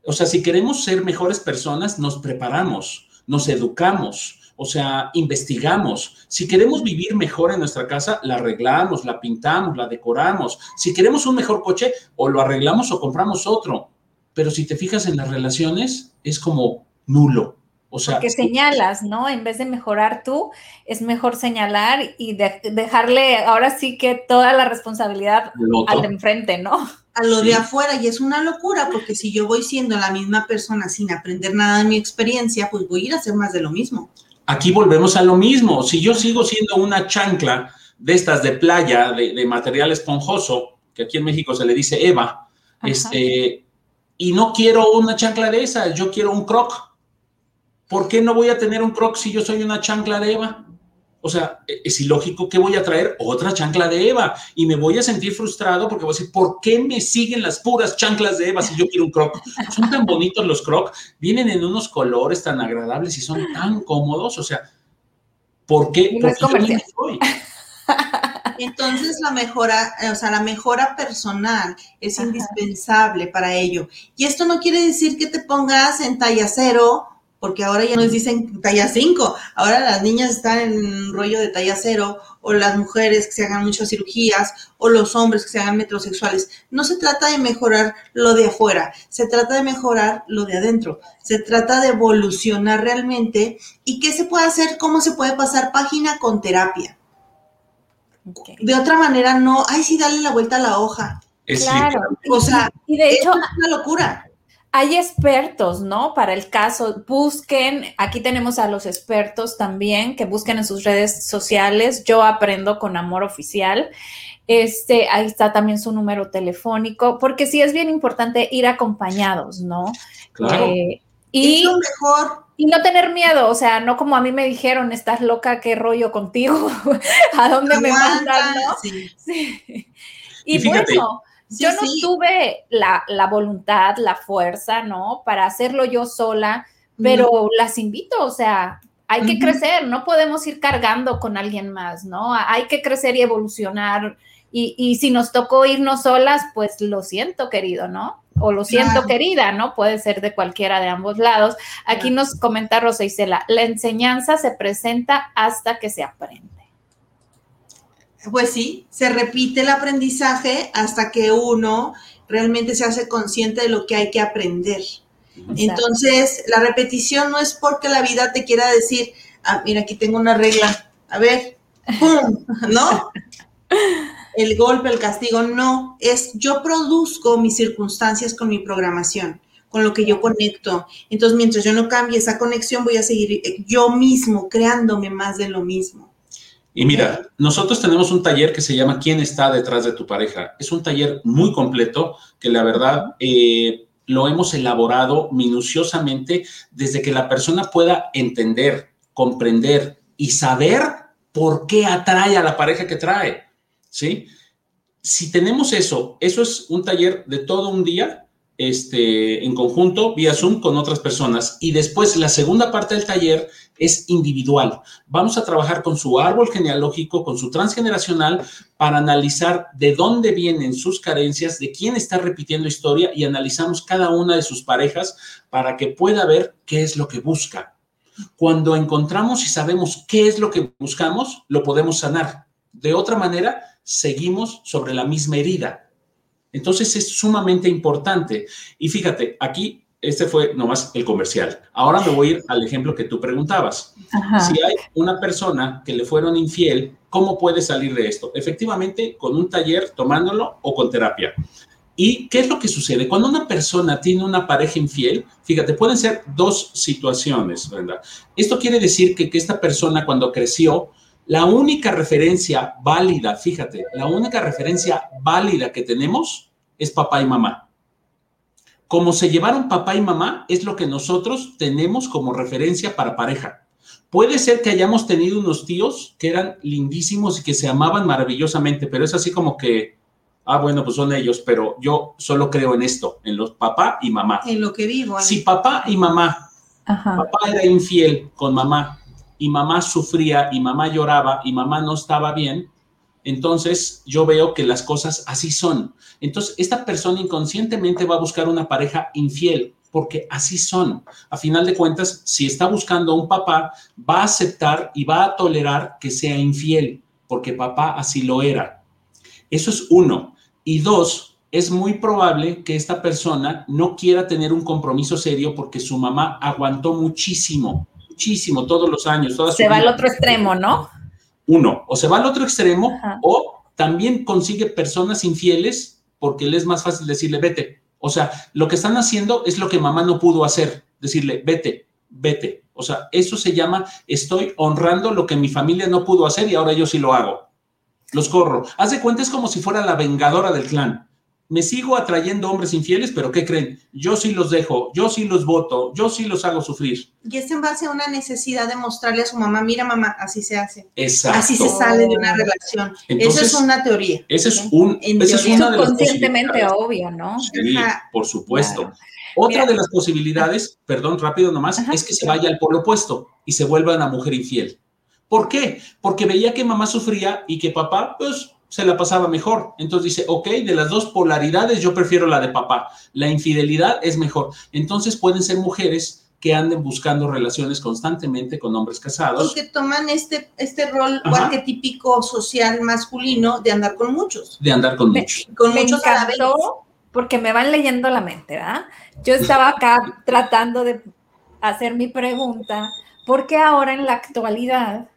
O sea, si queremos ser mejores personas, nos preparamos, nos educamos, o sea, investigamos. Si queremos vivir mejor en nuestra casa, la arreglamos, la pintamos, la decoramos. Si queremos un mejor coche, o lo arreglamos o compramos otro. Pero si te fijas en las relaciones, es como nulo. O sea, que señalas, ¿no? En vez de mejorar tú, es mejor señalar y dejarle ahora sí que toda la responsabilidad al de enfrente, ¿no? A lo de afuera, y es una locura, porque si yo voy siendo la misma persona sin aprender nada de mi experiencia, pues voy a ir a hacer más de lo mismo. Aquí volvemos a lo mismo. Si yo sigo siendo una chancla de estas de playa, de, material esponjoso, que aquí en México se le dice Eva, este, y no quiero una chancla de esas, yo quiero un croc. ¿Por qué no voy a tener un croc si yo soy una chancla de Eva? O sea, e, es ilógico que voy a traer otra chancla de Eva y me voy a sentir frustrado porque voy a decir, ¿por qué me siguen las puras chanclas de Eva si yo quiero un croc? Son tan bonitos los croc, vienen en unos colores tan agradables y son tan cómodos. O sea, ¿por qué? No es comercial. [laughs] Entonces la mejora, o sea, la mejora personal es indispensable para ello. Y esto no quiere decir que te pongas en talla cero, porque ahora ya nos dicen talla 5. Ahora las niñas están en rollo de talla cero, o las mujeres que se hagan muchas cirugías, o los hombres que se hagan metrosexuales. No se trata de mejorar lo de afuera, se trata de mejorar lo de adentro. Se trata de evolucionar realmente. ¿Y qué se puede hacer? ¿Cómo se puede pasar página con terapia? De otra manera, no, ay, sí, dale la vuelta a la hoja. claro. O sea, y de hecho, es una locura. Hay expertos, ¿no? Para el caso, busquen, aquí tenemos a los expertos también, que busquen en sus redes sociales, yo aprendo con amor oficial. Este, ahí está también su número telefónico, porque sí es bien importante ir acompañados, ¿no? Claro. Eh, y es lo mejor. y no tener miedo, o sea, no como a mí me dijeron, estás loca, qué rollo contigo, [laughs] a dónde me mandan, ¿no? sí. Sí. Y Y, fíjate, bueno, Sí, yo no sí. tuve la, la voluntad, la fuerza, ¿no? Para hacerlo yo sola, pero las invito, o sea, hay que crecer, no podemos ir cargando con alguien más, ¿no? Hay que crecer y evolucionar. Y, y si nos tocó irnos solas, pues lo siento, querido, ¿no? O lo siento, querida, ¿no? Puede ser de cualquiera de ambos lados. Aquí nos comenta Rosa Isela, la enseñanza se presenta hasta que se aprende. Pues sí, se repite el aprendizaje hasta que uno realmente se hace consciente de lo que hay que aprender. Entonces, la repetición no es porque la vida te quiera decir, ah, mira, aquí tengo una regla, a ver, ¡pum! ¿no? [laughs] El golpe, el castigo, no, es yo produzco mis circunstancias con mi programación, con lo que yo conecto. Entonces, mientras yo no cambie esa conexión, voy a seguir eh, yo mismo creándome más de lo mismo. Y mira, nosotros tenemos un taller que se llama ¿Quién está detrás de tu pareja? Es un taller muy completo que la verdad eh, lo hemos elaborado minuciosamente desde que la persona pueda entender, comprender y saber por qué atrae a la pareja que trae. ¿Sí? Si tenemos eso, eso es un taller de todo un día este, en conjunto, vía Zoom con otras personas. Y después la segunda parte del taller es individual. Vamos a trabajar con su árbol genealógico, con su transgeneracional, para analizar de dónde vienen sus carencias, de quién está repitiendo historia y analizamos cada una de sus parejas para que pueda ver qué es lo que busca. Cuando encontramos y sabemos qué es lo que buscamos, lo podemos sanar. De otra manera, seguimos sobre la misma herida. Entonces es sumamente importante. Y fíjate, aquí este fue nomás el comercial. Ahora me voy a ir al ejemplo que tú preguntabas. Ajá. Si hay una persona que le fueron infiel, ¿cómo puede salir de esto? Efectivamente, con un taller, tomándolo o con terapia. ¿Y qué es lo que sucede? Cuando una persona tiene una pareja infiel, fíjate, pueden ser dos situaciones, Brenda. Esto quiere decir que, que esta persona cuando creció, la única referencia válida, fíjate, la única referencia válida que tenemos es papá y mamá. Como se llevaron papá y mamá, es lo que nosotros tenemos como referencia para pareja. Puede ser que hayamos tenido unos tíos que eran lindísimos y que se amaban maravillosamente, pero es así como que, ah, bueno, pues son ellos, pero yo solo creo en esto, en los papá y mamá. En lo que vivo. Ani. Si papá y mamá, Ajá. papá era infiel con mamá y mamá sufría y mamá lloraba y mamá no estaba bien, entonces yo veo que las cosas así son. Entonces esta persona inconscientemente va a buscar una pareja infiel porque así son. A final de cuentas, si está buscando un papá, va a aceptar y va a tolerar que sea infiel porque papá así lo era. Eso es uno. Y dos, es muy probable que esta persona no quiera tener un compromiso serio porque su mamá aguantó muchísimo, muchísimo todos los años. Toda Se va al otro extremo, ¿no? Uno, o se va al otro extremo Ajá. o también consigue personas infieles porque le es más fácil decirle vete. O sea, lo que están haciendo es lo que mamá no pudo hacer, decirle vete, vete. O sea, eso se llama estoy honrando lo que mi familia no pudo hacer y ahora yo sí lo hago. Los corro. Haz de cuenta, es como si fuera la vengadora del clan. Me sigo atrayendo hombres infieles, pero ¿qué creen? Yo sí los dejo, yo sí los voto, yo sí los hago sufrir. Y es en base a una necesidad de mostrarle a su mamá, mira mamá, así se hace. Exacto. Así se sale de una relación. Esa es una teoría. Ese es un... En esa es una de las Conscientemente obvio, ¿no? Sí, por supuesto. Otra de las posibilidades, perdón, rápido nomás, es que se vaya al polo opuesto y se vuelva una mujer infiel. ¿Por qué? Porque veía que mamá sufría y que papá, pues, se la pasaba mejor. Entonces dice, ok, de las dos polaridades yo prefiero la de papá. La infidelidad es mejor. Entonces pueden ser mujeres que anden buscando relaciones constantemente con hombres casados. Porque toman este, este rol arquetípico social masculino de andar con muchos. De andar con muchos. Con muchos encantó porque me van leyendo la mente, ¿verdad? Yo estaba acá [laughs] tratando de hacer mi pregunta, ¿por qué ahora en la actualidad,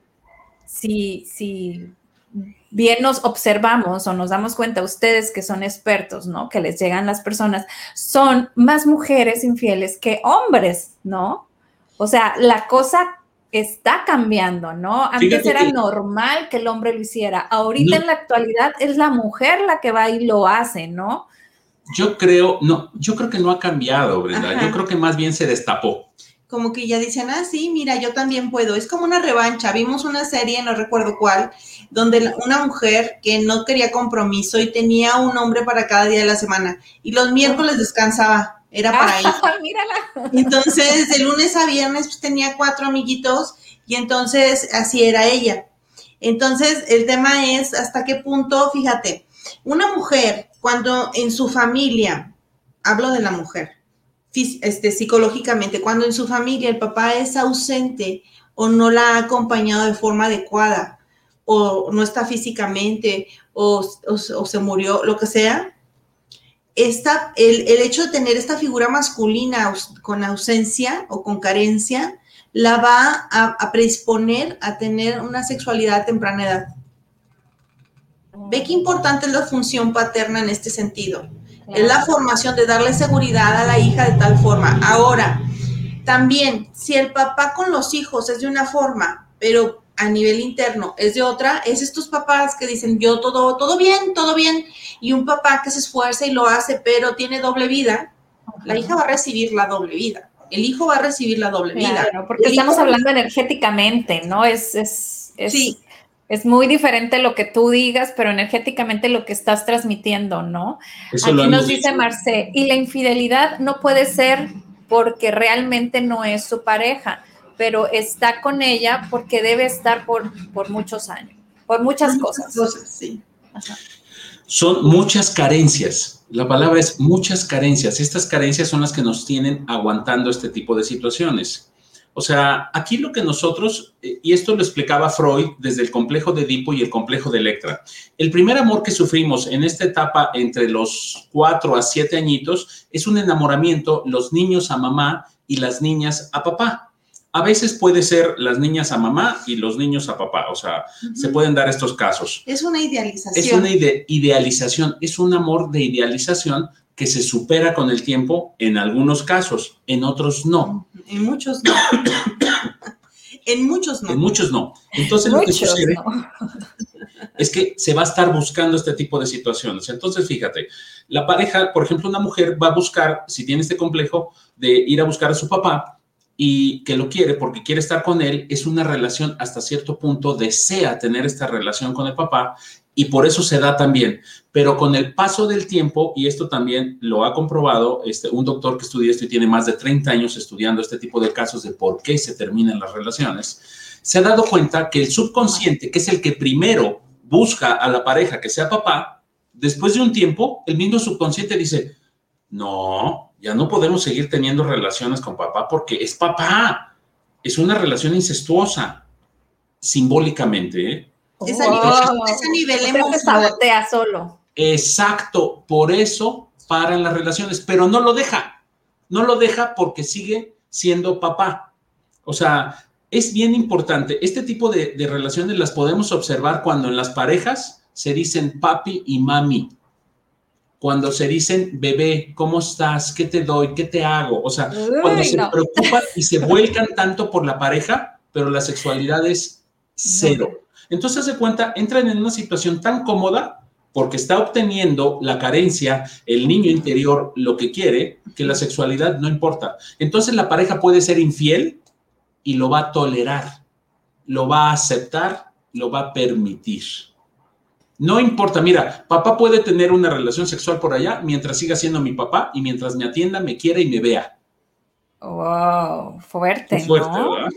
si, si bien nos observamos o nos damos cuenta, ustedes que son expertos, ¿no? Que les llegan las personas, son más mujeres infieles que hombres, ¿no? O sea, la cosa está cambiando, ¿no? Antes era normal que el hombre lo hiciera. Ahorita en la actualidad es la mujer la que va y lo hace, ¿no? Yo creo, no, yo creo que no ha cambiado, Brenda. Yo creo que más bien se destapó como que ya dicen, ah, sí, mira, yo también puedo. Es como una revancha. Vimos una serie, no recuerdo cuál, donde una mujer que no quería compromiso y tenía un hombre para cada día de la semana y los miércoles descansaba. Era para ella. [laughs] Mírala. Entonces, de lunes a viernes pues, tenía cuatro amiguitos y entonces así era ella. Entonces, el tema es hasta qué punto, fíjate, una mujer cuando en su familia, hablo de la mujer, este, psicológicamente, cuando en su familia el papá es ausente o no la ha acompañado de forma adecuada, o no está físicamente, o, se murió, lo que sea, esta, el, hecho de tener esta figura masculina con ausencia o con carencia, la va a, predisponer a tener una sexualidad a temprana edad. Ve qué importante es la función paterna en este sentido. Es la formación de darle seguridad a la hija de tal forma. Ahora, también, si el papá con los hijos es de una forma, pero a nivel interno es de otra, es estos papás que dicen yo todo, todo bien, todo bien, y un papá que se esfuerza y lo hace, pero tiene doble vida, la hija va a recibir la doble vida. El hijo va a recibir la doble vida. porque estamos hablando energéticamente, ¿no? Es, es, es, sí es muy diferente lo que tú digas, pero energéticamente lo que estás transmitiendo, ¿no? Aquí nos dice Marce, y la infidelidad no puede ser porque realmente no es su pareja, pero está con ella porque debe estar por, por muchos años, por muchas, cosas. sí. Son muchas carencias. La palabra es muchas carencias. Estas carencias son las que nos tienen aguantando este tipo de situaciones. O sea, aquí lo que nosotros, eh, y esto lo explicaba Freud desde el complejo de Edipo y el complejo de Electra, el primer amor que sufrimos en esta etapa entre los cuatro a siete añitos es un enamoramiento, los niños a mamá y las niñas a papá. A veces puede ser las niñas a mamá y los niños a papá, o sea, se pueden dar estos casos. Es una idealización. Es una idealización, es un amor de idealización que se supera con el tiempo en algunos casos, en otros no. En muchos no. [coughs] en muchos no. En muchos no. Entonces lo que sucede [laughs] es que se va a estar buscando este tipo de situaciones. Entonces, fíjate, la pareja, por ejemplo, una mujer va a buscar, si tiene este complejo, de ir a buscar a su papá y que lo quiere porque quiere estar con él, es una relación hasta cierto punto, desea tener esta relación con el papá y por eso se da también. Pero con el paso del tiempo, y esto también lo ha comprobado este, un doctor que estudia esto y tiene más de 30 años estudiando este tipo de casos de por qué se terminan las relaciones, se ha dado cuenta que el subconsciente, que es el que primero busca a la pareja que sea papá, después de un tiempo, el mismo subconsciente dice, no, ya no podemos seguir teniendo relaciones con papá porque es papá, es una relación incestuosa, simbólicamente, ¿eh? Es a nivel, es nivel sabotea solo. Exacto, por eso paran las relaciones, pero no lo deja. No lo deja porque sigue siendo papá. O sea, es bien importante. Este tipo de, de relaciones las podemos observar cuando en las parejas se dicen papi y mami. Cuando se dicen bebé, ¿cómo estás? ¿Qué te doy? ¿Qué te hago? O sea, cuando se preocupan y se vuelcan tanto por la pareja, pero la sexualidad es cero. Entonces, se cuenta, entran en una situación tan cómoda porque está obteniendo la carencia, el niño interior, lo que quiere, que la sexualidad no importa. Entonces la pareja puede ser infiel y lo va a tolerar, lo va a aceptar, lo va a permitir. No importa, mira, papá puede tener una relación sexual por allá mientras siga siendo mi papá y mientras me atienda, me quiera y me vea. Wow, fuerte, fuerte ¿no?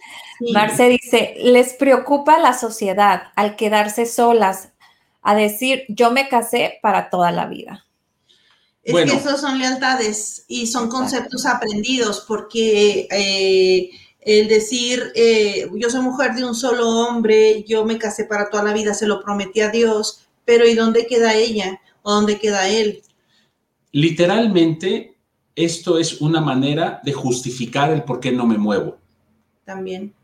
Marce dice, les preocupa la sociedad al quedarse solas, a decir, yo me casé para toda la vida. Es que esos son lealtades y son conceptos aprendidos, porque eh, el decir, eh, yo soy mujer de un solo hombre, yo me casé para toda la vida, se lo prometí a Dios, pero ¿y dónde queda ella? ¿O dónde queda él? Literalmente, esto es una manera de justificar el por qué no me muevo. También.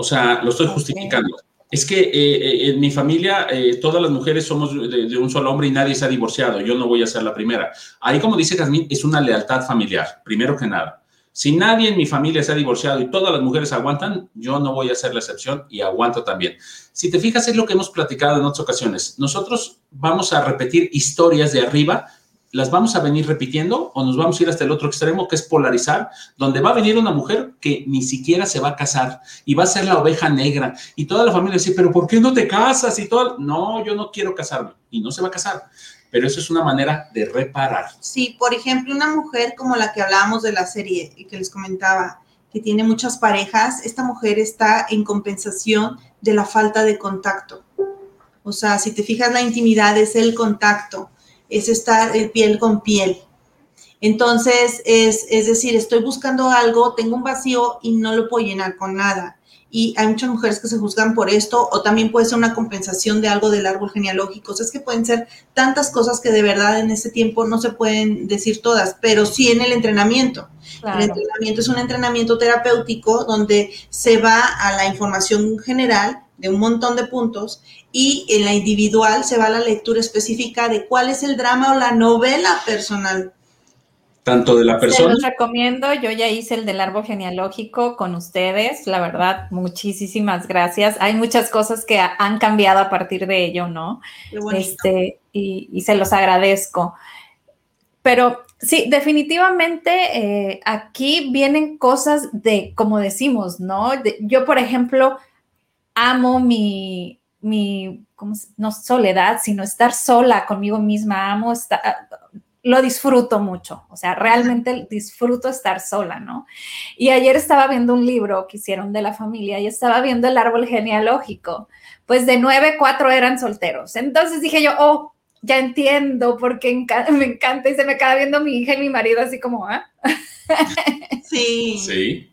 O sea, lo estoy justificando. Es que eh, eh, en mi familia todas las mujeres somos de, un solo hombre y nadie se ha divorciado. Yo no voy a ser la primera. Ahí, como dice Jazmín, es una lealtad familiar, primero que nada. Si nadie en mi familia se ha divorciado y todas las mujeres aguantan, yo no voy a ser la excepción y aguanto también. Si te fijas, es lo que hemos platicado en otras ocasiones. Nosotros vamos a repetir historias de arriba, las vamos a venir repitiendo o nos vamos a ir hasta el otro extremo, que es polarizar, donde va a venir una mujer que ni siquiera se va a casar y va a ser la oveja negra y toda la familia dice, pero ¿por qué no te casas? Y todo, no, yo no quiero casarme y no se va a casar pero eso es una manera de reparar. Sí, por ejemplo, una mujer como la que hablábamos de la serie y que les comentaba, que tiene muchas parejas, esta mujer está en compensación de la falta de contacto. O sea, si te fijas, la intimidad es el contacto, es estar piel con piel. Entonces, es, es decir, estoy buscando algo, tengo un vacío y no lo puedo llenar con nada y hay muchas mujeres que se juzgan por esto, o también puede ser una compensación de algo del árbol genealógico. O sea, es que pueden ser tantas cosas que de verdad en este tiempo no se pueden decir todas, pero sí en el entrenamiento. El entrenamiento es un entrenamiento terapéutico donde se va a la información general de un montón de puntos y en la individual se va a la lectura específica de cuál es el drama o la novela personal tanto de la persona. Se los recomiendo, yo ya hice el del árbol genealógico con ustedes, la verdad, muchísimas gracias. Hay muchas cosas que han cambiado a partir de ello, ¿no? Este, y, se los agradezco. Pero sí, definitivamente eh, aquí vienen cosas de, como decimos, ¿no? yo, por ejemplo, amo mi, mi no soledad, sino estar sola conmigo misma, amo estar, lo disfruto mucho, o sea, realmente disfruto estar sola, ¿no? Y ayer estaba viendo un libro que hicieron de la familia y estaba viendo el árbol genealógico, pues de nueve, cuatro eran solteros. Entonces dije yo, oh, ya entiendo porque me encanta y se me acaba viendo mi hija y mi marido así como, ¿ah? [laughs] Sí. Sí.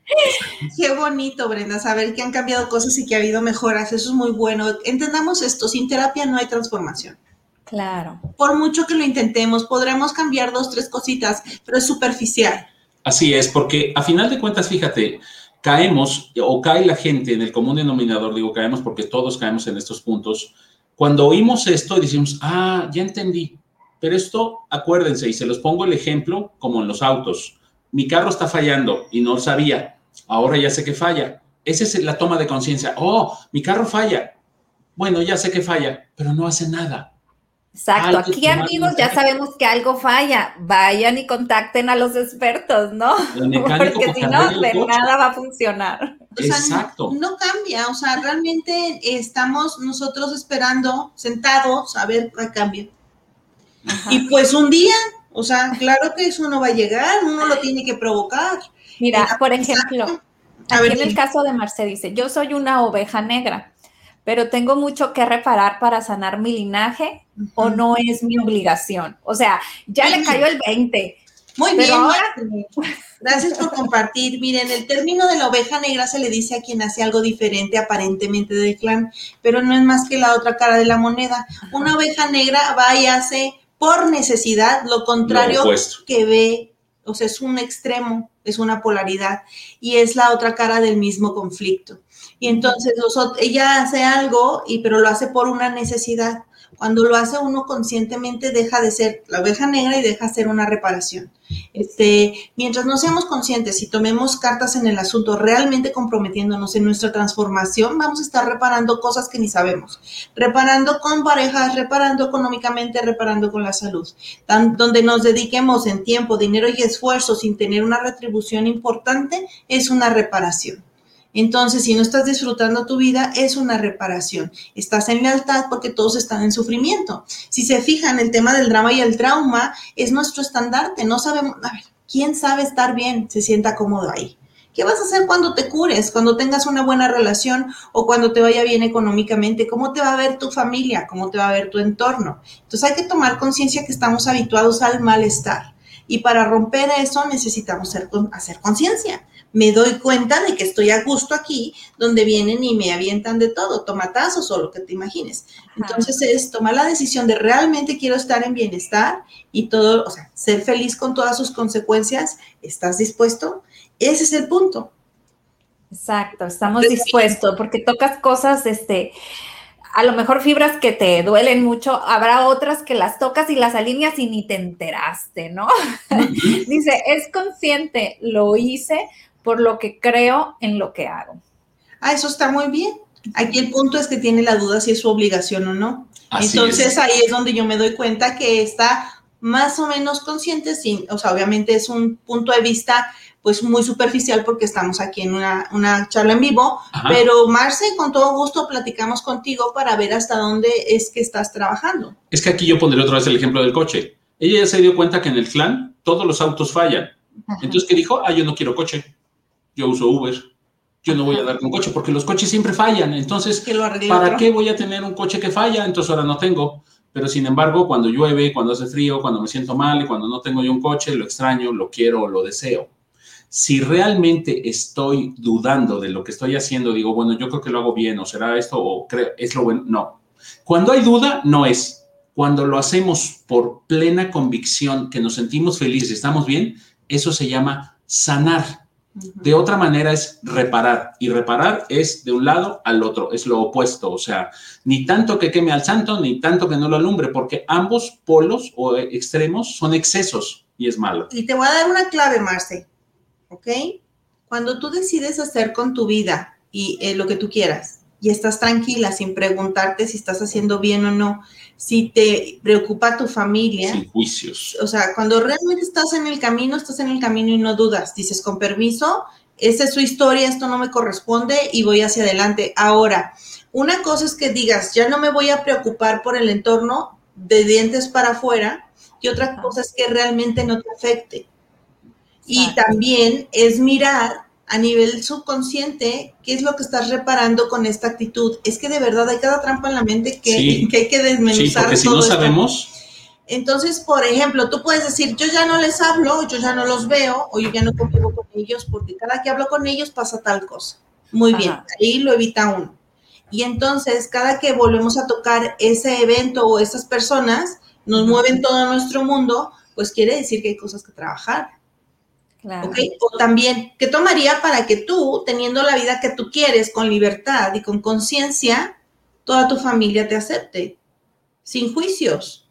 Qué bonito, Brenda, saber que han cambiado cosas y que ha habido mejoras. Eso es muy bueno. Entendamos esto, sin terapia no hay transformación. Claro. Por mucho que lo intentemos, podremos cambiar dos, tres cositas, pero es superficial. Así es, porque a final de cuentas, fíjate, caemos o cae la gente en el común denominador, digo caemos porque todos caemos en estos puntos. Cuando oímos esto, decimos, ah, ya entendí. Pero esto, acuérdense, y se los pongo el ejemplo como en los autos. Mi carro está fallando y no sabía. Ahora ya sé que falla. Esa es la toma de conciencia. Oh, mi carro falla. Bueno, ya sé que falla, pero no hace nada. Exacto, aquí amigos ya sabemos que algo falla, vayan y contacten a los expertos, ¿no? Porque si no, de nada va a funcionar. Exacto. No, cambia, o sea, realmente estamos nosotros esperando, sentados, a ver qué cambio. Y pues un día, o sea, claro que eso no va a llegar, uno lo tiene que provocar. Mira, por ejemplo, aquí en el caso de Marce dice, yo soy una oveja negra pero tengo mucho que reparar para sanar mi linaje o no es mi obligación. O sea, ya le cayó el 20. Muy bien. Gracias por compartir. Miren, el término de la oveja negra se le dice a quien hace algo diferente aparentemente del clan, pero no es más que la otra cara de la moneda. Una oveja negra va y hace por necesidad lo contrario que ve, o sea, es un extremo. es una polaridad y es la otra cara del mismo conflicto. Y entonces ella hace algo, y, pero lo hace por una necesidad. Cuando lo hace uno conscientemente deja de ser la oveja negra y deja de ser una reparación. Este, mientras no seamos conscientes y tomemos cartas en el asunto, realmente comprometiéndonos en nuestra transformación, vamos a estar reparando cosas que ni sabemos. Reparando con parejas, reparando económicamente, reparando con la salud. donde nos dediquemos en tiempo, dinero y esfuerzo sin tener una retribución importante, es una reparación. Entonces, si no estás disfrutando tu vida, es una reparación. Estás en lealtad porque todos están en sufrimiento. Si se fijan, el tema del drama y el trauma es nuestro estandarte. No sabemos, a ver, ¿quién sabe estar bien? Se sienta cómodo ahí. ¿Qué vas a hacer cuando te cures, cuando tengas una buena relación o cuando te vaya bien económicamente? ¿Cómo te va a ver tu familia? ¿Cómo te va a ver tu entorno? Entonces hay que tomar conciencia que estamos habituados al malestar. Y para romper eso necesitamos hacer conciencia me doy cuenta de que estoy a gusto aquí, donde vienen y me avientan de todo, tomatazos o lo que te imagines. Entonces es tomar la decisión de realmente quiero estar en bienestar y todo, o sea, ser feliz con todas sus consecuencias. ¿Estás dispuesto? Ese es el punto. Exacto, estamos dispuestos porque tocas cosas, este, a lo mejor fibras que te duelen mucho, habrá otras que las tocas y las alineas y ni te enteraste, ¿no? [laughs] Dice, es consciente, lo hice por lo que creo en lo que hago. Ah, eso está muy bien. Aquí el punto es que tiene la duda si es su obligación o no. Entonces ahí es donde yo me doy cuenta que está más o menos consciente, sin, o sea, obviamente es un punto de vista pues muy superficial porque estamos aquí en una, charla en vivo, pero Marce, con todo gusto platicamos contigo para ver hasta dónde es que estás trabajando. Es que aquí yo pondré otra vez el ejemplo del coche. Ella ya se dio cuenta que en el clan todos los autos fallan. Entonces, ¿qué dijo? Ah, yo no quiero coche yo uso Uber, yo no voy a dar con coche porque los coches siempre fallan. Entonces, ¿para qué voy a tener un coche que falla? Entonces ahora no tengo. Pero sin embargo, cuando llueve, cuando hace frío, cuando me siento mal y cuando no tengo yo un coche, lo extraño, lo quiero, lo deseo. Si realmente estoy dudando de lo que estoy haciendo, digo, bueno, yo creo que lo hago bien, o será esto, o creo, es lo bueno. No. Cuando hay duda, no es. Cuando lo hacemos por plena convicción, que nos sentimos felices y estamos bien, eso se llama sanar de otra manera es reparar, y reparar es de un lado al otro, es lo opuesto, o sea, ni tanto que queme al santo, ni tanto que no lo alumbre, porque ambos polos o extremos son excesos y es malo. Y te voy a dar una clave, Marce, ¿ok? Cuando tú decides hacer con tu vida y eh, lo que tú quieras, y estás tranquila sin preguntarte si estás haciendo bien o no, si te preocupa tu familia. Sin juicios. O sea, cuando realmente estás en el camino, estás en el camino y no dudas. Dices, con permiso, esa es su historia, esto no me corresponde y voy hacia adelante. Ahora, una cosa es que digas, ya no me voy a preocupar por el entorno de dientes para afuera y otra cosa es que realmente no te afecte. Y también es mirar a nivel subconsciente, ¿qué es lo que estás reparando con esta actitud? Es que de verdad hay cada trampa en la mente que, [laughs] hay que desmenuzar. Sí, porque si no sabemos. Entonces, por ejemplo, tú puedes decir, yo ya no les hablo, yo ya no los veo, o yo ya no convivo con ellos, porque cada que hablo con ellos pasa tal cosa. Muy bien, ahí lo evita uno. Y entonces, cada que volvemos a tocar ese evento o esas personas, nos mueven todo nuestro mundo, pues quiere decir que hay cosas que trabajar. O también, ¿qué tomaría para que tú, teniendo la vida que tú quieres, con libertad y con conciencia, toda tu familia te acepte? Sin juicios.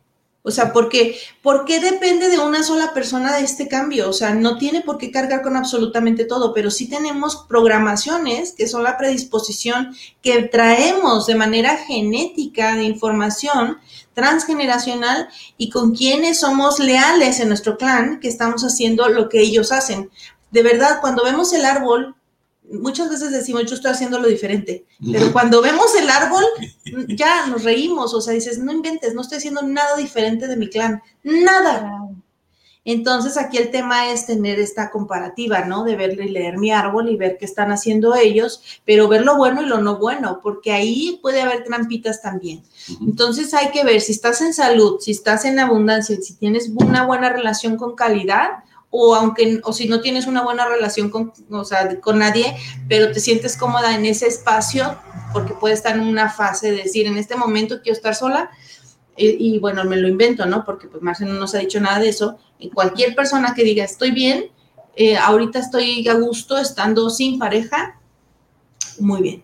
O sea, porque, ¿por qué depende de una sola persona de este cambio? O sea, no tiene por qué cargar con absolutamente todo, pero sí tenemos programaciones que son la predisposición que traemos de manera genética de información transgeneracional y con quienes somos leales en nuestro clan, que estamos haciendo lo que ellos hacen. De verdad, cuando vemos el árbol, muchas veces decimos, yo estoy haciendo lo diferente, pero cuando vemos el árbol, [laughs] ya nos reímos, o sea, dices, no inventes, no estoy haciendo nada diferente de mi clan, nada. Entonces aquí el tema es tener esta comparativa, ¿no? De verle y leer mi árbol y ver qué están haciendo ellos, pero ver lo bueno y lo no bueno, porque ahí puede haber trampitas también. Entonces hay que ver si estás en salud, si estás en abundancia, si tienes una buena relación con calidad, o aunque o si no tienes una buena relación con, con nadie, pero te sientes cómoda en ese espacio, porque puedes estar en una fase de decir, en este momento quiero estar sola, y, bueno, me lo invento, ¿no? Porque pues Marcelo no nos ha dicho nada de eso. Cualquier persona que diga, estoy bien, eh, ahorita estoy a gusto estando sin pareja, muy bien.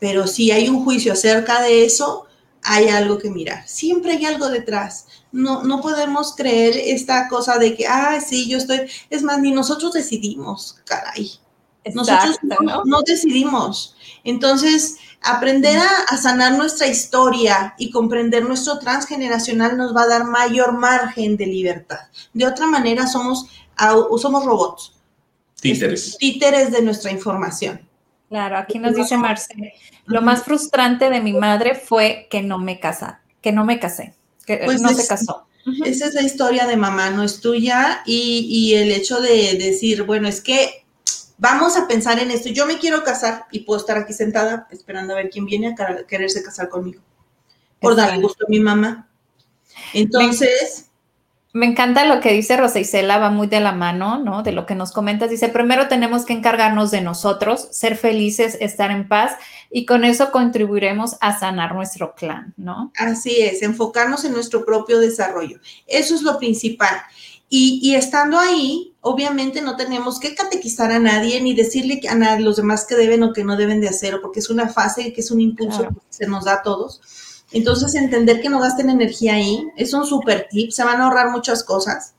Pero si hay un juicio acerca de eso, hay algo que mirar. Siempre hay algo detrás. No, no podemos creer esta cosa de que, ah, sí, yo estoy. Es más, ni nosotros decidimos, caray. nosotros no, no, decidimos. Entonces, aprender a, sanar nuestra historia y comprender nuestro transgeneracional nos va a dar mayor margen de libertad. De otra manera, somos, somos robots. Títeres. Títeres de nuestra información. Claro, aquí nos dice Marcel, lo más frustrante de mi madre fue que no me casa, que no me casé, que pues no se casó. Esa es la historia de mamá, no es tuya, y, y, el hecho de decir, bueno, es que vamos a pensar en esto, yo me quiero casar y puedo estar aquí sentada esperando a ver quién viene a quererse casar conmigo, por darle gusto a mi mamá. Entonces... Me encanta lo que dice Rosa Isela, va muy de la mano, ¿no? De lo que nos comentas. Dice, primero tenemos que encargarnos de nosotros, ser felices, estar en paz y con eso contribuiremos a sanar nuestro clan, ¿no? Así es, enfocarnos en nuestro propio desarrollo. Eso es lo principal. Y, estando ahí, obviamente no tenemos que catequizar a nadie ni decirle a nadie, los demás que deben o que no deben de hacer, porque es una fase que es un impulso que se nos da a todos entonces, entender que no gasten energía ahí es un super tip, se van a ahorrar muchas cosas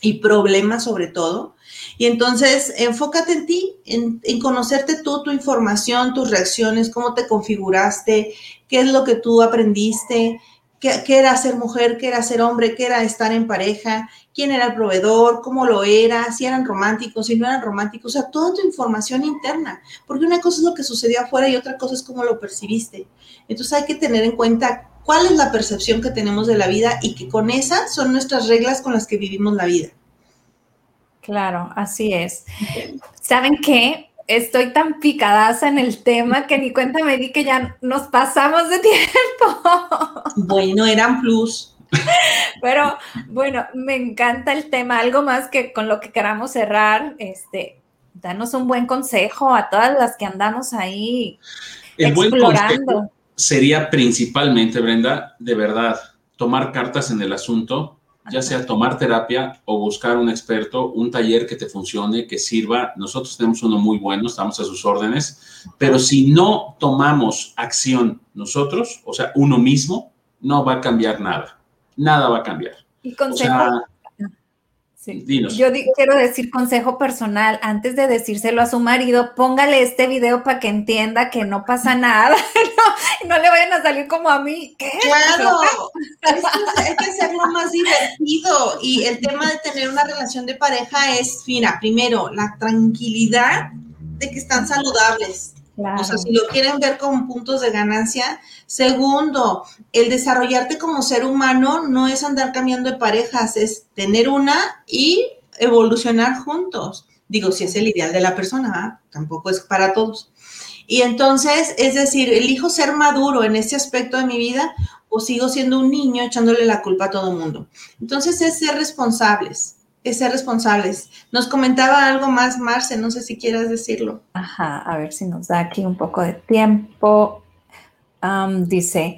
y problemas sobre todo. Y entonces, enfócate en ti, en, conocerte tú, tu información, tus reacciones, cómo te configuraste, qué es lo que tú aprendiste, qué, era ser mujer, qué era ser hombre, qué era estar en pareja, quién era el proveedor, cómo lo era, si eran románticos, si no eran románticos, o sea, toda tu información interna, porque una cosa es lo que sucedió afuera y otra cosa es cómo lo percibiste. Entonces hay que tener en cuenta cuál es la percepción que tenemos de la vida y que con esa son nuestras reglas con las que vivimos la vida. Claro, así es. ¿Saben qué? Estoy tan picadaza en el tema que ni cuenta me di que ya nos pasamos de [laughs] tiempo. Bueno, eran plus. Pero bueno, me encanta el tema. Algo más que con lo que queramos cerrar, este, danos un buen consejo a todas las que andamos ahí explorando. sería principalmente, Brenda, de verdad, tomar cartas en el asunto, ya sea tomar terapia o buscar un experto, un taller que te funcione, que sirva. Nosotros tenemos uno muy bueno, estamos a sus órdenes, pero si no tomamos acción nosotros, o sea, uno mismo, no va a cambiar nada nada va a cambiar. Y consejo. Yo quiero decir consejo personal, antes de decírselo a su marido, póngale este video para que entienda que no pasa nada, [laughs] no, no le vayan a salir como a mí. Claro, hay que hacerlo más divertido y el tema de tener una relación de pareja es, mira, primero, la tranquilidad de que están saludables, o sea, si lo quieren ver como puntos de ganancia. Segundo, el desarrollarte como ser humano no es andar cambiando de parejas, es tener una y evolucionar juntos. Digo, si es el ideal de la persona, ¿ah? tampoco es para todos. Y entonces, es decir, elijo ser maduro en este aspecto de mi vida o sigo siendo un niño echándole la culpa a todo el mundo. Entonces, es ser responsables es ser responsables. Nos comentaba algo más, Marce, no sé si quieras decirlo. Ajá, a ver si nos da aquí un poco de tiempo. dice,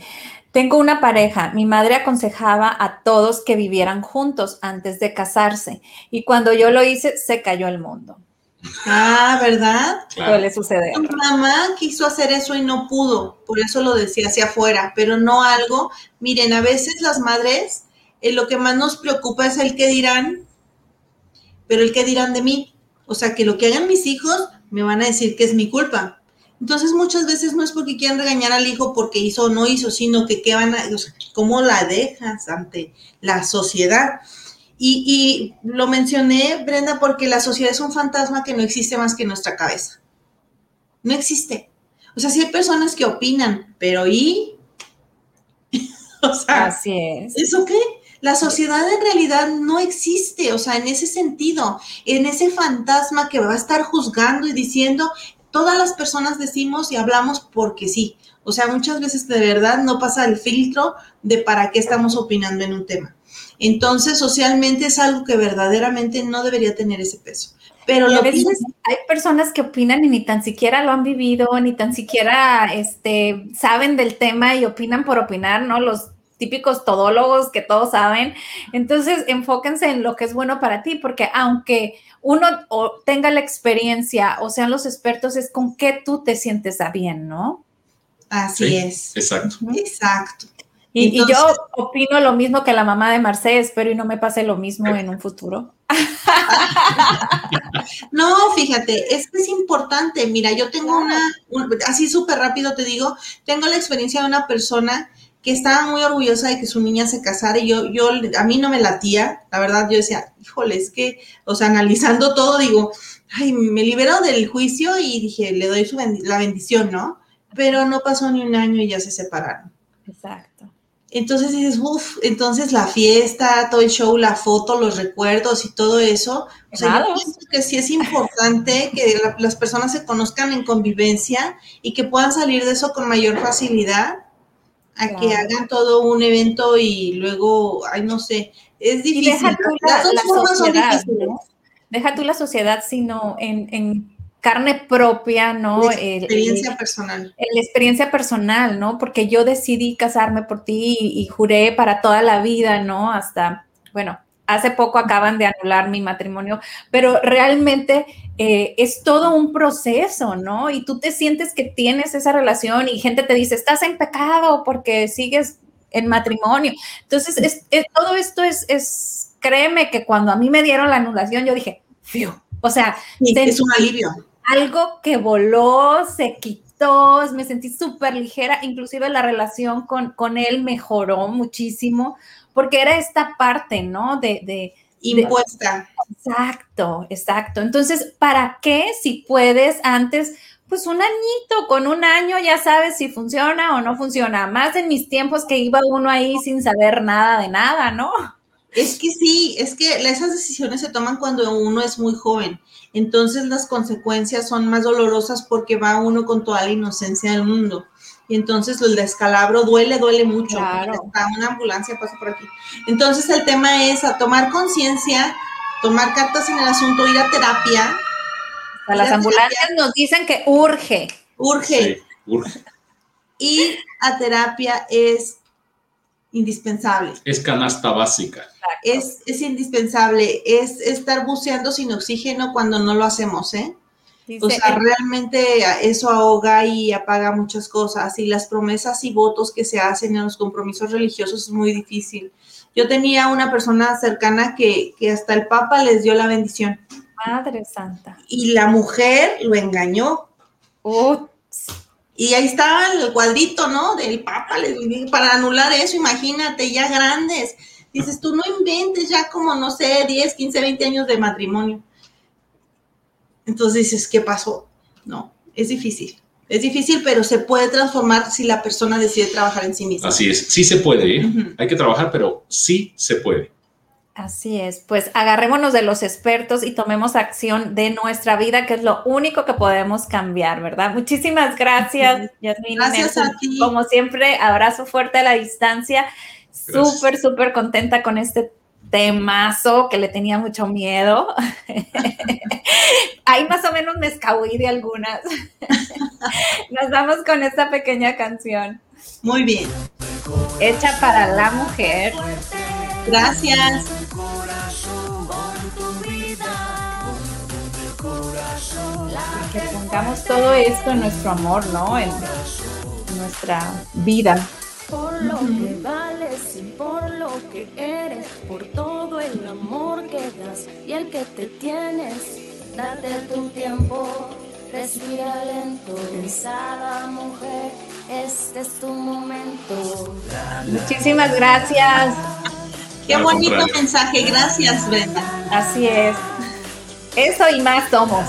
tengo una pareja, mi madre aconsejaba a todos que vivieran juntos antes de casarse y cuando yo lo hice se cayó el mundo. Ah, ¿verdad? Suele suceder. Mi mamá quiso hacer eso y no pudo, por eso lo decía hacia afuera, pero no algo. Miren, a veces las madres, eh, lo que más nos preocupa es el que dirán pero el qué dirán de mí. O sea, que lo que hagan mis hijos me van a decir que es mi culpa. Entonces muchas veces no es porque quieran regañar al hijo porque hizo o no hizo, sino que qué van a, o sea, cómo la dejas ante la sociedad. Y, y, lo mencioné, Brenda, porque la sociedad es un fantasma que no existe más que en nuestra cabeza. No existe. O sea, sí hay personas que opinan, pero ¿y? [laughs] o sea, Así es. ¿eso qué? La sociedad en realidad no existe, o sea, en ese sentido, en ese fantasma que va a estar juzgando y diciendo, todas las personas decimos y hablamos porque sí. O sea, muchas veces de verdad no pasa el filtro de para qué estamos opinando en un tema. Entonces, socialmente es algo que verdaderamente no debería tener ese peso. Pero a veces hay personas que opinan y ni tan siquiera lo han vivido, ni tan siquiera este, saben del tema y opinan por opinar, ¿no? Los típicos todólogos que todos saben. Entonces, enfóquense en lo que es bueno para ti, porque aunque uno tenga la experiencia o sean los expertos, es con qué tú te sientes a bien, ¿no? Así es. Exacto. Exacto. Y, yo opino lo mismo que la mamá de Marcé, espero y no me pase lo mismo en un futuro. [laughs] no, fíjate, es que es importante. Mira, yo tengo una, así súper rápido te digo, tengo la experiencia de una persona que estaba muy orgullosa de que su niña se casara y yo, yo, a mí no me latía, la verdad, yo decía, híjole, es que, o sea, analizando todo, digo, ay, me libero del juicio y dije, le doy su la bendición, ¿no? Pero no pasó ni un año y ya se separaron. Exacto. Entonces dices, uff, entonces la fiesta, todo el show, la foto, los recuerdos y todo eso. O sea, yo pienso que sí es importante que las personas se conozcan en convivencia y que puedan salir de eso con mayor facilidad a que hagan todo un evento y luego, ay, no sé, es difícil. deja tú la, sociedad, Deja tú la sociedad, sino en, en carne propia, ¿no? La experiencia personal. La experiencia personal, ¿no? Porque yo decidí casarme por ti y, juré para toda la vida, ¿no? Hasta, bueno, hace poco acaban de anular mi matrimonio, pero realmente eh, es todo un proceso, ¿no? Y tú te sientes que tienes esa relación y gente te dice, estás en pecado porque sigues en matrimonio. Entonces, es, todo esto es, es, créeme que cuando a mí me dieron la anulación, yo dije, Fiu. o sea, es un alivio algo que voló, se quitó, me sentí súper ligera, inclusive la relación con, con, él mejoró muchísimo, porque era esta parte, ¿no? De... de Impuesta. exacto, exacto. Entonces, ¿para qué si puedes antes pues un añito, con un año ya sabes si funciona o no funciona. Más en mis tiempos que iba uno ahí sin saber nada de nada, ¿no? Es que sí, es que esas decisiones se toman cuando uno es muy joven entonces las consecuencias son más dolorosas porque va uno con toda la inocencia del mundo. Y entonces el descalabro duele, duele mucho. Claro. una ambulancia pasa por aquí. Entonces el tema es a tomar conciencia, tomar cartas en el asunto, ir a terapia. A las ambulancias nos dicen que urge. Urge. Sí, urge. Ir a terapia es indispensable. Es canasta básica. Es, es, indispensable, es estar buceando sin oxígeno cuando no lo hacemos, ¿eh? O sea, realmente eso ahoga y apaga muchas cosas y las promesas y votos que se hacen en los compromisos religiosos es muy difícil. Yo tenía una persona cercana que, que hasta el Papa les dio la bendición. Madre Santa. Y la mujer lo engañó. Y ahí estaba el cuadrito, ¿no? Del Papa, para anular eso, imagínate, ya grandes. Dices, tú no inventes ya como, no sé, 10, 15, 20 años de matrimonio. Entonces dices, ¿qué pasó? No, es difícil. Es difícil, pero se puede transformar si la persona decide trabajar en sí misma. Así es, sí se puede, ¿eh? hay que trabajar, pero sí se puede. Así es, pues agarrémonos de los expertos y tomemos acción de nuestra vida, que es lo único que podemos cambiar, ¿verdad? Muchísimas gracias, Yasmin. Gracias a ti. Como siempre, abrazo fuerte a la distancia. Súper, súper contenta con este temazo que le tenía mucho miedo. [laughs] Ahí más o menos me escabuí de algunas. [laughs] Nos vamos con esta pequeña canción. Muy bien. Hecha para la mujer. Gracias. Que pongamos todo esto en nuestro amor, ¿no? En nuestra vida. Por lo que vales y por lo que eres, por todo el amor que das y el que te tienes, date tu tiempo, respira lento, pensada mujer, este es tu momento. Muchísimas gracias. Qué bonito mensaje, gracias Brenda. Así es. Eso y más somos.